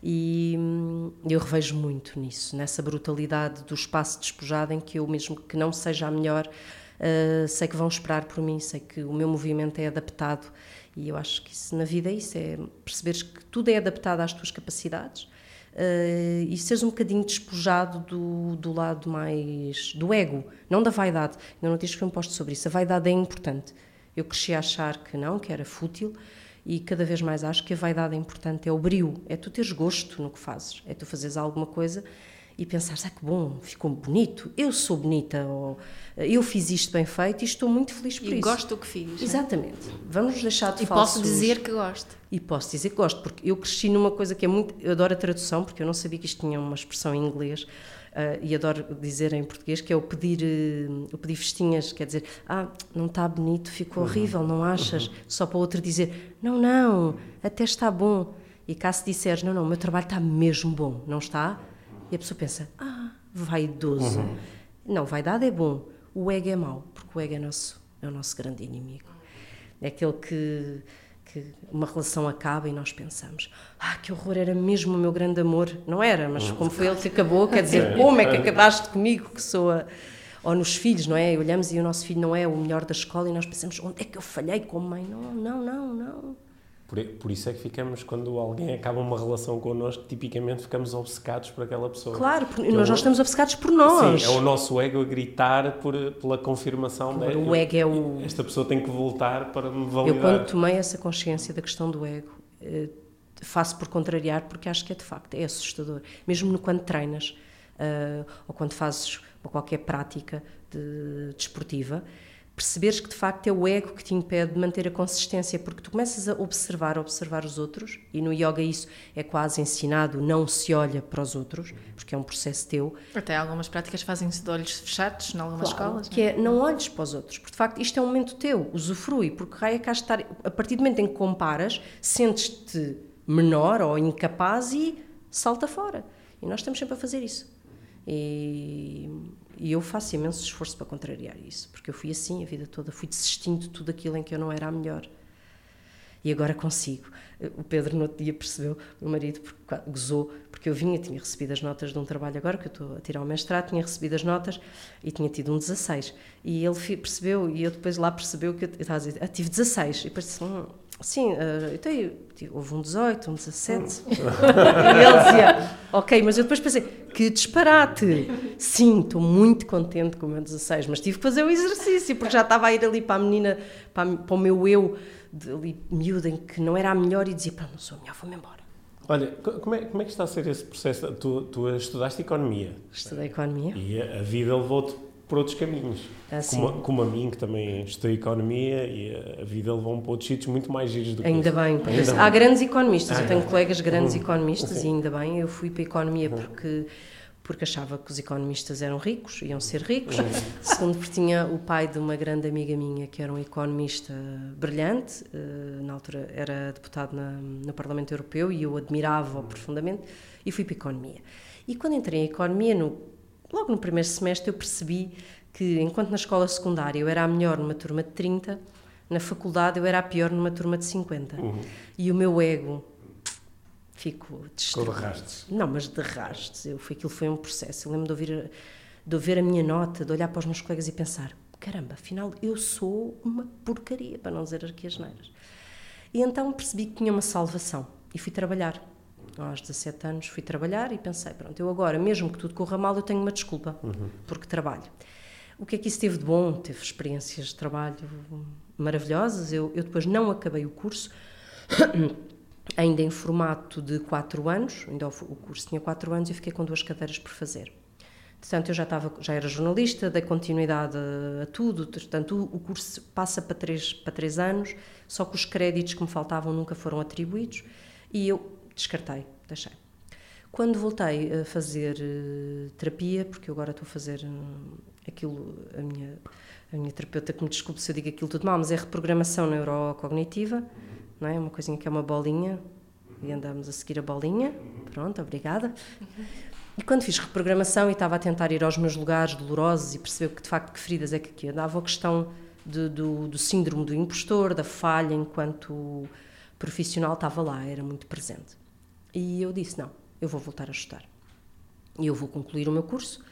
E hum, eu revejo muito nisso, nessa brutalidade do espaço despojado, em que eu, mesmo que não seja a melhor, uh, sei que vão esperar por mim, sei que o meu movimento é adaptado. E eu acho que isso na vida é isso: é perceberes que tudo é adaptado às tuas capacidades Uh, e seres um bocadinho despojado do, do lado mais do ego, não da vaidade. Eu não tinha escrever um post sobre isso. A vaidade é importante. Eu cresci a achar que não, que era fútil, e cada vez mais acho que a vaidade é importante. É o brio, é tu teres gosto no que fazes, é tu fazeres alguma coisa e pensares, ah, que bom, ficou bonito, eu sou bonita, ou eu fiz isto bem feito e estou muito feliz por E isso. gosto do que fiz. né? Exatamente. Vamos deixar de E falsos... posso dizer que gosto. E posso dizer que gosto, porque eu cresci numa coisa que é muito. Eu adoro a tradução, porque eu não sabia que isto tinha uma expressão em inglês ah, e adoro dizer em português, que é o pedir, eh, o pedir festinhas, quer dizer, ah, não está bonito, ficou horrível, não achas? Só para outro dizer, não, não, até está bom. E cá se disseres, não, não, o meu trabalho está mesmo bom, não está? E a pessoa pensa, ah, vaidoso. Não, vaidade é bom, o ego é mau, porque o ego é, nosso, é o nosso grande inimigo. É aquele que, que uma relação acaba e nós pensamos, ah, que horror, era mesmo o meu grande amor. Não era, mas como foi ele que acabou, quer dizer, [laughs] como é que acabaste comigo, que sou a... Ou nos filhos, não é? Olhamos e o nosso filho não é o melhor da escola e nós pensamos, onde é que eu falhei como mãe? Não, não, não, não. Por, por isso é que ficamos, quando alguém acaba uma relação connosco, tipicamente ficamos obcecados por aquela pessoa. Claro, porque Que é nós o- estamos obcecados por nós. Sim, é o nosso ego a gritar por, pela confirmação Claro, dela. o ego é o- Esta pessoa tem que voltar para me Eu, validar. quando tomei essa consciência da questão do ego, eh, faço por contrariar, porque acho que é de facto, é assustador. Mesmo no quando treinas, eh, ou quando fazes qualquer prática de, desportiva, perceberes que de facto é o ego que te impede de manter a consistência, porque tu começas a observar, observar os outros, e no yoga isso é quase ensinado, não se olha para os outros, porque é um processo teu, Até algumas práticas fazem-se de olhos fechados, em algumas Claro, escolas. Que é não olhes para os outros, porque de facto isto é um momento teu, usufrui, porque raio é cá estar. A partir do momento em que comparas, sentes-te menor ou incapaz e salta fora. E nós estamos sempre a fazer isso. E, e eu faço imenso esforço para contrariar isso, porque eu fui assim a vida toda, fui desistindo de tudo aquilo em que eu não era a melhor. E agora consigo. O Pedro, no outro dia, percebeu, meu marido, gozou, porque eu vinha, tinha recebido as notas de um trabalho agora, que eu estou a tirar o mestrado, tinha recebido as notas e tinha tido um 16. E ele percebeu, e eu depois lá percebeu que eu, eu estava a dizer, ah, tive 16. E depois disse, hum, sim, ah, então eu, tive- houve um 18, um 17. [laughs] e ele dizia, ok, mas eu depois pensei, que disparate. Sim, estou muito contente com o meu 16, mas tive que fazer o exercício, porque já estava a ir ali para a menina, para, a- para o meu eu, de, ali, miúda, em que não era a melhor e dizia, pá, não sou a melhor, vou-me embora. Olha, co- como é, como é que está a ser esse processo? Tu, tu estudaste economia Estudei economia. e a, a vida levou-te por outros caminhos. Ah, como, como a mim, que também estudei economia e a, vida levou-me para outros sítios muito mais giros do que Ainda esse. bem, porque Ainda há bem. grandes economistas, Ah, eu tenho é. colegas grandes Uhum. economistas Sim. e ainda bem, eu fui para a economia porque, porque achava que os economistas eram ricos, iam ser ricos, segundo porque tinha o pai de uma grande amiga minha que era um economista brilhante, eh, na altura era deputado na- no Parlamento Europeu e eu admirava-o profundamente e fui para a economia. E quando entrei em economia, no- logo no primeiro semestre eu percebi que enquanto na escola secundária eu era a melhor numa turma de 30, na faculdade eu era a pior numa turma de 50. Uhum. E o meu ego ficou destruído. de. Não, mas de rastes. Eu, foi, aquilo foi um processo. Eu lembro de ouvir, de ouvir a minha nota, de olhar para os meus colegas e pensar: caramba, afinal eu sou uma porcaria, para não dizer as neiras. E então percebi que tinha uma salvação e fui trabalhar. Aos 17 anos fui trabalhar e pensei: pronto, eu agora, mesmo que tudo corra mal, eu tenho uma desculpa, uhum. porque trabalho. O que é que isso teve de bom? Teve experiências de trabalho maravilhosas. Eu, eu depois não acabei o curso, [coughs] ainda em formato de 4 anos, ainda o curso tinha 4 anos e fiquei com duas cadeiras por fazer. Portanto, eu já, estava, já era jornalista, dei continuidade a, tudo, portanto, o, curso passa para três, para três anos, só que os créditos que me faltavam nunca foram atribuídos e eu descartei, deixei. Quando voltei a fazer uh, terapia, porque eu agora estou a fazer uh, aquilo, a minha, a minha terapeuta que me desculpe se eu digo aquilo tudo mal, mas é reprogramação neurocognitiva, não é? Uma coisinha que é uma bolinha e andamos a seguir a bolinha. Pronto, obrigada. E quando fiz reprogramação e estava a tentar ir aos meus lugares dolorosos e perceber que de facto que feridas é que aqui andava, a questão de, do, do síndrome do impostor, da falha enquanto profissional estava lá, era muito presente. E eu disse: não, eu vou voltar a estudar. E eu vou concluir o meu curso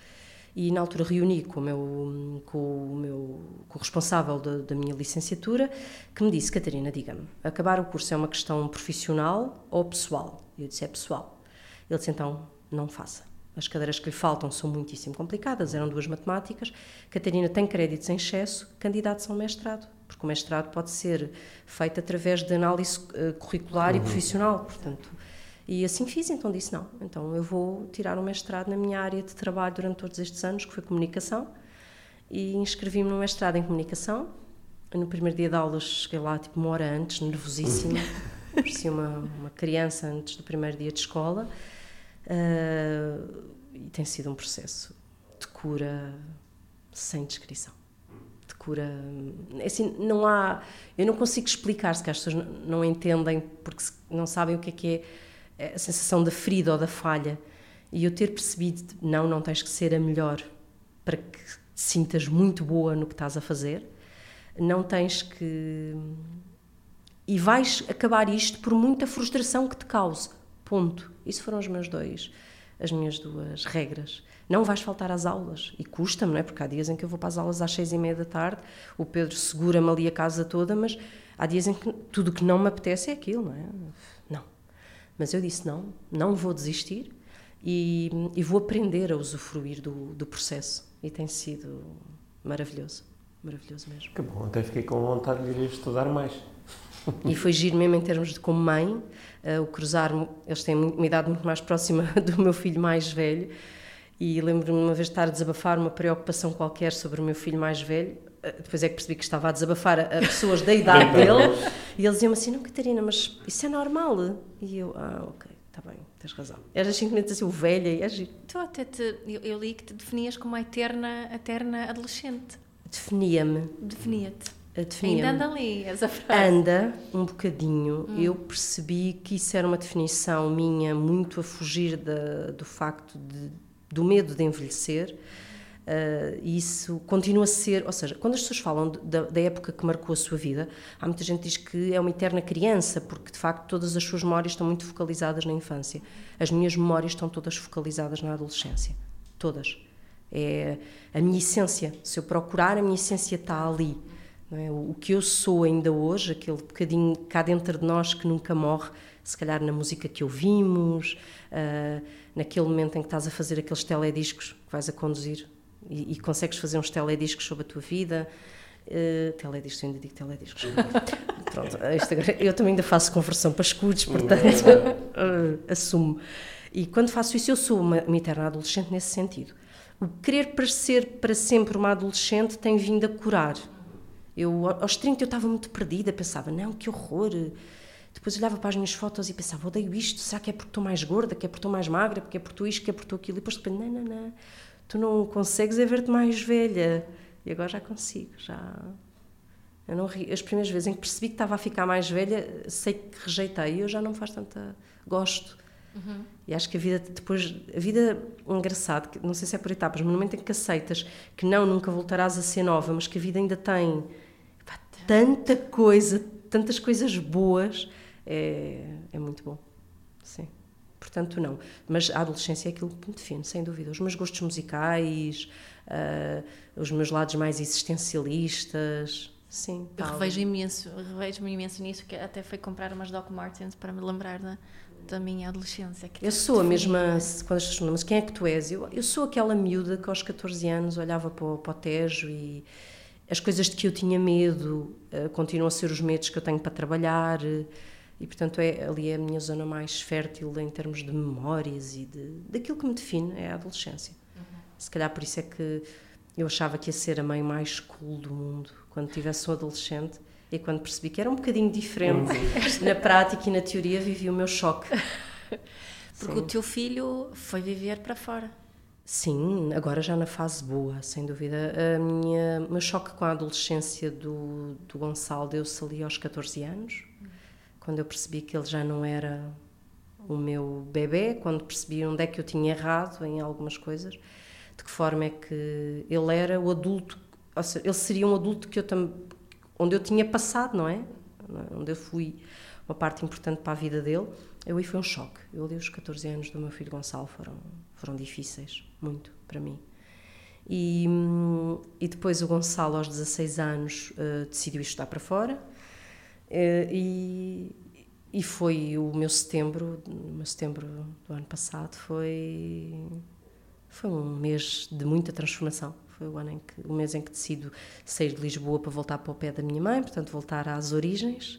e na altura reuni com o meu, com o meu com o responsável da, da minha licenciatura, que me disse, Catarina, diga-me, acabar o curso é uma questão profissional ou pessoal? Eu disse, é pessoal. Ele disse, então, não faça. As cadeiras que lhe faltam são muitíssimo complicadas, eram duas matemáticas. Catarina tem créditos em excesso, candidatos ao mestrado, porque o mestrado pode ser feito através de análise uh, curricular uhum. e profissional, portanto e assim fiz, então disse: não, então eu vou tirar um mestrado na minha área de trabalho durante todos estes anos, que foi comunicação, e inscrevi-me no mestrado em comunicação. No primeiro dia de aulas cheguei lá tipo uma hora antes, nervosíssima, [laughs] parecia uma, uma criança antes do primeiro dia de escola. Uh, e tem sido um processo de cura sem descrição. De cura. Assim, não há. Eu não consigo explicar, se as pessoas não entendem, porque não sabem o que é que é a sensação da ferida ou da falha. E eu ter percebido, não, não tens que ser a melhor para que te sintas muito boa no que estás a fazer, não tens que. E vais acabar isto por muita frustração que te cause. Ponto. Isso foram os meus dois, as minhas duas regras. Não vais faltar às aulas. E custa-me, não é? Porque há dias em que eu vou para as aulas às seis e meia da tarde, o Pedro segura-me ali a casa toda, mas há dias em que tudo o que não me apetece é aquilo, não é? Mas eu disse: não, não vou desistir e, e vou aprender a usufruir do, do processo. E tem sido maravilhoso. Maravilhoso mesmo. Que bom, até fiquei com vontade de ir estudar mais. E foi giro mesmo em termos de como mãe, uh, o cruzar, eles têm uma idade muito mais próxima [laughs] do meu filho mais velho, e lembro-me uma vez de estar a desabafar uma preocupação qualquer sobre o meu filho mais velho, depois é que percebi que estava a desabafar a, pessoas da idade [laughs] dele, e eles diziam assim: Não, Catarina, mas isso é normal. E eu, ah, ok, está bem, tens razão. Eras simplesmente assim, o velha e agir. Tu até te, eu, eu, li que te definias como a eterna, eterna adolescente. Definia-me. Definia-te. Definia Ainda anda ali essa frase. Anda um bocadinho. Hum. Eu percebi que isso era uma definição minha muito a fugir da, do facto de, do medo de envelhecer Uh, isso continua a ser, ou seja, quando as pessoas falam da, da, época que marcou a sua vida, há muita gente que diz que é uma eterna criança, porque de facto todas as suas memórias estão muito focalizadas na infância. As minhas memórias estão todas focalizadas na adolescência. Todas. É a minha essência. Se eu procurar, a minha essência está ali. É? O que eu sou ainda hoje, aquele bocadinho cá dentro de nós que nunca morre, se calhar na música que ouvimos, uh, naquele momento em que estás a fazer aqueles telediscos que vais a conduzir e, e consegues fazer uns telediscos sobre a tua vida. Uh, telediscos, eu ainda digo telediscos. [laughs] Pronto, eu também ainda faço conversão para escudos, portanto, uh, [laughs] assumo. E quando faço isso, eu sou uma, uma eterna adolescente nesse sentido. O querer parecer para sempre uma adolescente tem vindo a curar. Eu, aos 30 eu estava muito perdida, pensava, não, que horror. Depois olhava para as minhas fotos e pensava, odeio isto, será que é porque estou mais gorda, que é porque estou mais magra, porque é porque estou isto, que é porque estou aquilo. E depois de repente, não, não, não tu não consegues é ver-te mais velha. E agora já consigo, já. Eu não ri. As primeiras vezes em que percebi que estava a ficar mais velha, sei que rejeitei. Eu já não faz tanta. Gosto. Uhum. E acho que a vida depois, a vida engraçado, não sei se é por etapas, mas no momento em que aceitas que não, nunca voltarás a ser nova, mas que a vida ainda tem pá, tanta coisa, tantas coisas boas, é, é muito bom. Sim. Portanto, não. Mas a adolescência é aquilo que me define, sem dúvida. Os meus gostos musicais, uh, os meus lados mais existencialistas, Sim. Eu revejo imenso, revejo-me imenso nisso, que até foi comprar umas Doc Martens para me lembrar da, da minha adolescência. eu sou a mesma, quando as pessoas mas quem é que tu és? Eu, eu sou aquela miúda que aos 14 anos olhava para o, para o Tejo e as coisas de que eu tinha medo uh, continuam a ser os medos que eu tenho para trabalhar e portanto é ali é a minha zona mais fértil em termos de memórias e de, daquilo que me define é a adolescência. Uhum. Se calhar por isso é que eu achava que ia ser a mãe mais cool do mundo quando tivesse um adolescente e quando percebi que era um bocadinho diferente uhum. [laughs] na prática e na teoria vivi o meu choque. [laughs] Porque Sim. o teu filho foi viver para fora. Sim, agora já na fase boa, sem dúvida. A minha, o meu choque com a adolescência do, do Gonçalo deu-se ali aos 14 anos, quando eu percebi que ele já não era o meu bebê, quando percebi onde é que eu tinha errado em algumas coisas de que forma é que ele era o adulto, ou seja, ele seria um adulto que eu onde eu tinha passado, não é? Onde eu fui uma parte importante para a vida dele. Eu aí foi um choque. Eu ali os 14 anos do meu filho Gonçalo foram foram difíceis, muito para mim. E, e depois o Gonçalo aos 16 anos uh, decidiu estudar para fora. Uh, e, e foi o meu setembro, o meu setembro do ano passado foi foi um mês de muita transformação. Foi o, ano em que, o mês em que decido sair de Lisboa para voltar para o pé da minha mãe, portanto, voltar às origens,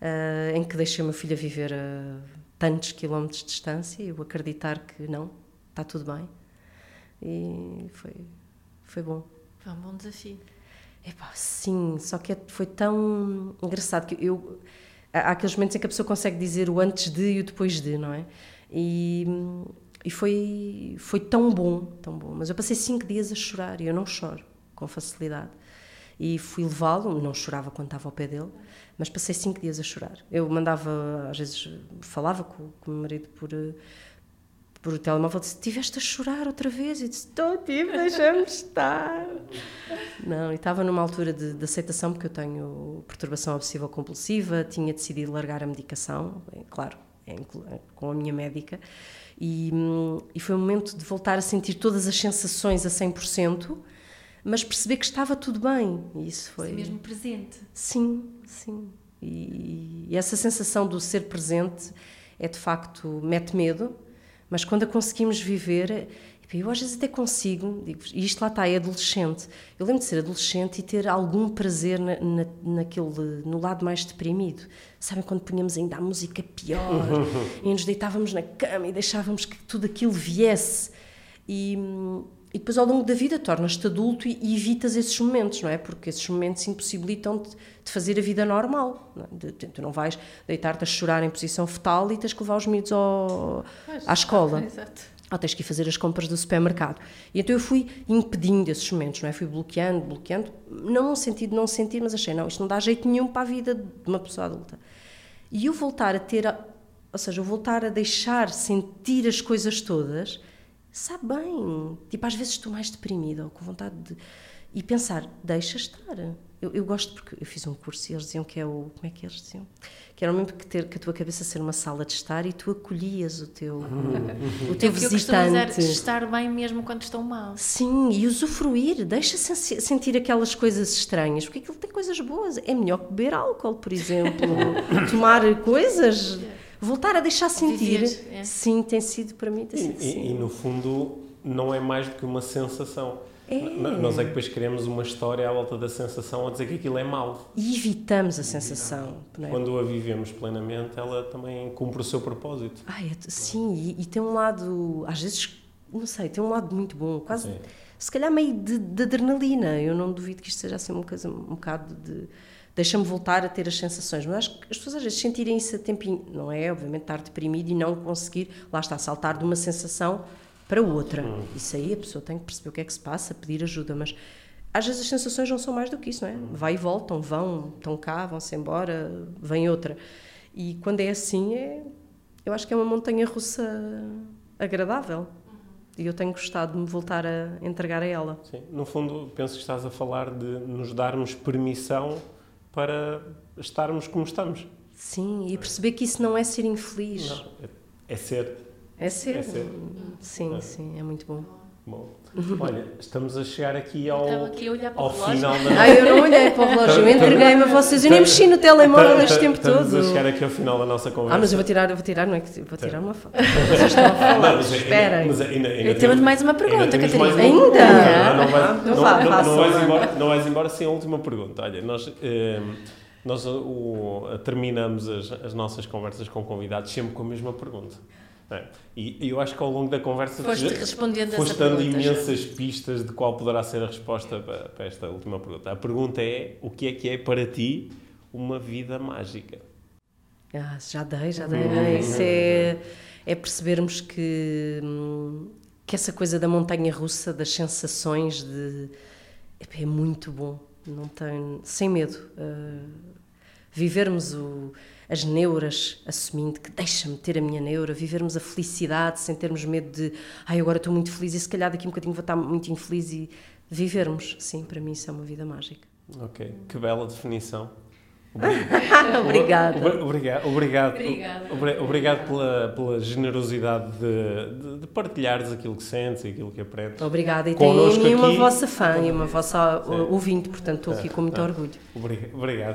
uh, em que deixei o meu filho a viver a tantos quilómetros de distância e eu acreditar que não, está tudo bem. E foi, foi bom. Foi um bom desafio. Epá, sim, só que é, foi tão engraçado que eu. Há aqueles momentos em que a pessoa consegue dizer o antes de e o depois de, não é? E e foi, foi tão bom, tão bom. Mas eu passei cinco dias a chorar e eu não choro com facilidade. E fui levá-lo, não chorava quando estava ao pé dele, mas passei cinco dias a chorar. Eu mandava, às vezes, falava com, com o meu marido por, por o telemóvel, disse: Tiveste a chorar outra vez? E disse: Estou, tive, [laughs] deixa-me estar. Não, e estava numa altura de, de, aceitação, porque eu tenho perturbação obsessiva compulsiva, tinha decidido largar a medicação, bem, claro, é, com a minha médica. E, e foi um momento de voltar a sentir todas as sensações a 100%, mas perceber que estava tudo bem. E isso foi. Ser mesmo presente. Sim, sim. E, e essa sensação do ser presente é de facto, mete medo, mas quando a conseguimos viver, eu às vezes até consigo, e isto lá está, é adolescente. Eu lembro de ser adolescente e ter algum prazer na, na, naquele, no lado mais deprimido. Sabem quando punhamos ainda a música pior [laughs] e nos deitávamos na cama e deixávamos que tudo aquilo viesse. E, e depois ao longo da vida tornas-te adulto e, e, evitas esses momentos, não é? Porque esses momentos impossibilitam-te de fazer a vida normal. Não é? de, de, tu não vais deitar-te a chorar em posição fetal e tens que levar os miúdos ao, à escola. [laughs] Exato ou tens que ir fazer as compras do supermercado. E então eu fui impedindo esses momentos, não é? Fui bloqueando, bloqueando, não no sentido de não sentir, mas achei, não, isto não dá jeito nenhum para a vida de uma pessoa adulta. E eu voltar a ter, a, ou seja, eu voltar a deixar sentir as coisas todas, sabe bem. Tipo, às vezes estou mais deprimida ou com vontade de. E pensar, deixa estar. Eu, eu, gosto porque eu fiz um curso e eles diziam que é o. Como é que eles diziam? Que era mesmo que ter que a tua cabeça ser uma sala de estar e tu acolhias o teu, uhum. o teu é visitante. Eu estar bem mesmo quando estão mal. Sim, e usufruir, deixa -se sentir aquelas coisas estranhas, porque aquilo tem coisas boas. É melhor beber álcool, por exemplo, [laughs] tomar coisas. Voltar a deixar sentir. Viver, é. Sim, tem sido para mim. Tem sido, e, e, e no fundo, não é mais do que uma sensação é. Nós é que depois queremos uma história à volta da sensação a dizer que aquilo é mau. E evitamos a sensação. É? Quando a vivemos plenamente, ela também cumpre o seu propósito. Ah, é, sim, e, e, tem um lado, às vezes, não sei, tem um lado muito bom, quase, sim. se calhar meio de, de, adrenalina. Eu não duvido que isto seja assim uma coisa, um bocado de. Deixa-me voltar a ter as sensações, mas acho que as pessoas às vezes sentirem isso a tempinho, não é? Obviamente estar deprimido e não conseguir, lá está, saltar de uma sensação para outra. Hum. Isso aí a pessoa tem que perceber o que é que se passa, pedir ajuda, mas às vezes as sensações não são mais do que isso, não é? Hum. Vai e voltam, vão, estão cá, vão-se embora, vem outra. E quando é assim, é, eu acho que é uma montanha russa agradável. E eu tenho gostado de me voltar a entregar a ela. Sim. No fundo, penso que estás a falar de nos darmos permissão para estarmos como estamos. Sim, e perceber que isso não é ser infeliz. Não, é, é ser. É ser. É ser. Sim, sim, é muito bom. Bom, olha, estamos a chegar aqui ao, aqui a olhar para ao final da Ah, eu não olhei para o relógio, eu entreguei-me a vocês. Eu nem mexi no telemóvel este tempo Estamos todo. a chegar aqui ao final da nossa conversa. Ah, mas eu vou tirar, eu vou tirar, não é que vou tirar uma foto. Vocês estão a falar, esperem. Temos mais uma pergunta, Catarina. Ainda? Não, não, vais, não, vá, não- vais vá. embora, não vais embora sem a última pergunta. Olha, nós, eh, nós o- terminamos as, as nossas conversas com convidados sempre com a mesma pergunta. É. E eu acho que ao longo da conversa Foste já- respondendo essa foste dando pergunta, imensas pistas de qual poderá ser a resposta para, para esta última pergunta. A pergunta é: o que é que é para ti uma vida mágica? Ah, já dei, já dei. né? Isso é, é percebermos que, hum, que essa coisa da montanha russa, das sensações, de, é muito bom. Não tem, sem medo. ah, vivermos o, as neuras, assumindo que deixa-me ter a minha neura, vivermos a felicidade sem termos medo de ai, agora estou muito feliz e se calhar daqui a um bocadinho vou estar muito infeliz e vivermos. Sim, para mim isso é uma vida mágica. Ok, que bela definição. [laughs] Obrigada. Obri- Obrigado, obrigado, Obrigada. obri- obrigado pela, pela generosidade de, de, de partilhares aquilo que sentes e aquilo que aprendes. Obrigada. E tem em mim uma aqui- vossa fã e uma vossa Sim. ouvinte, portanto estou aqui com muito Ah. orgulho. Obriga- Obrigado.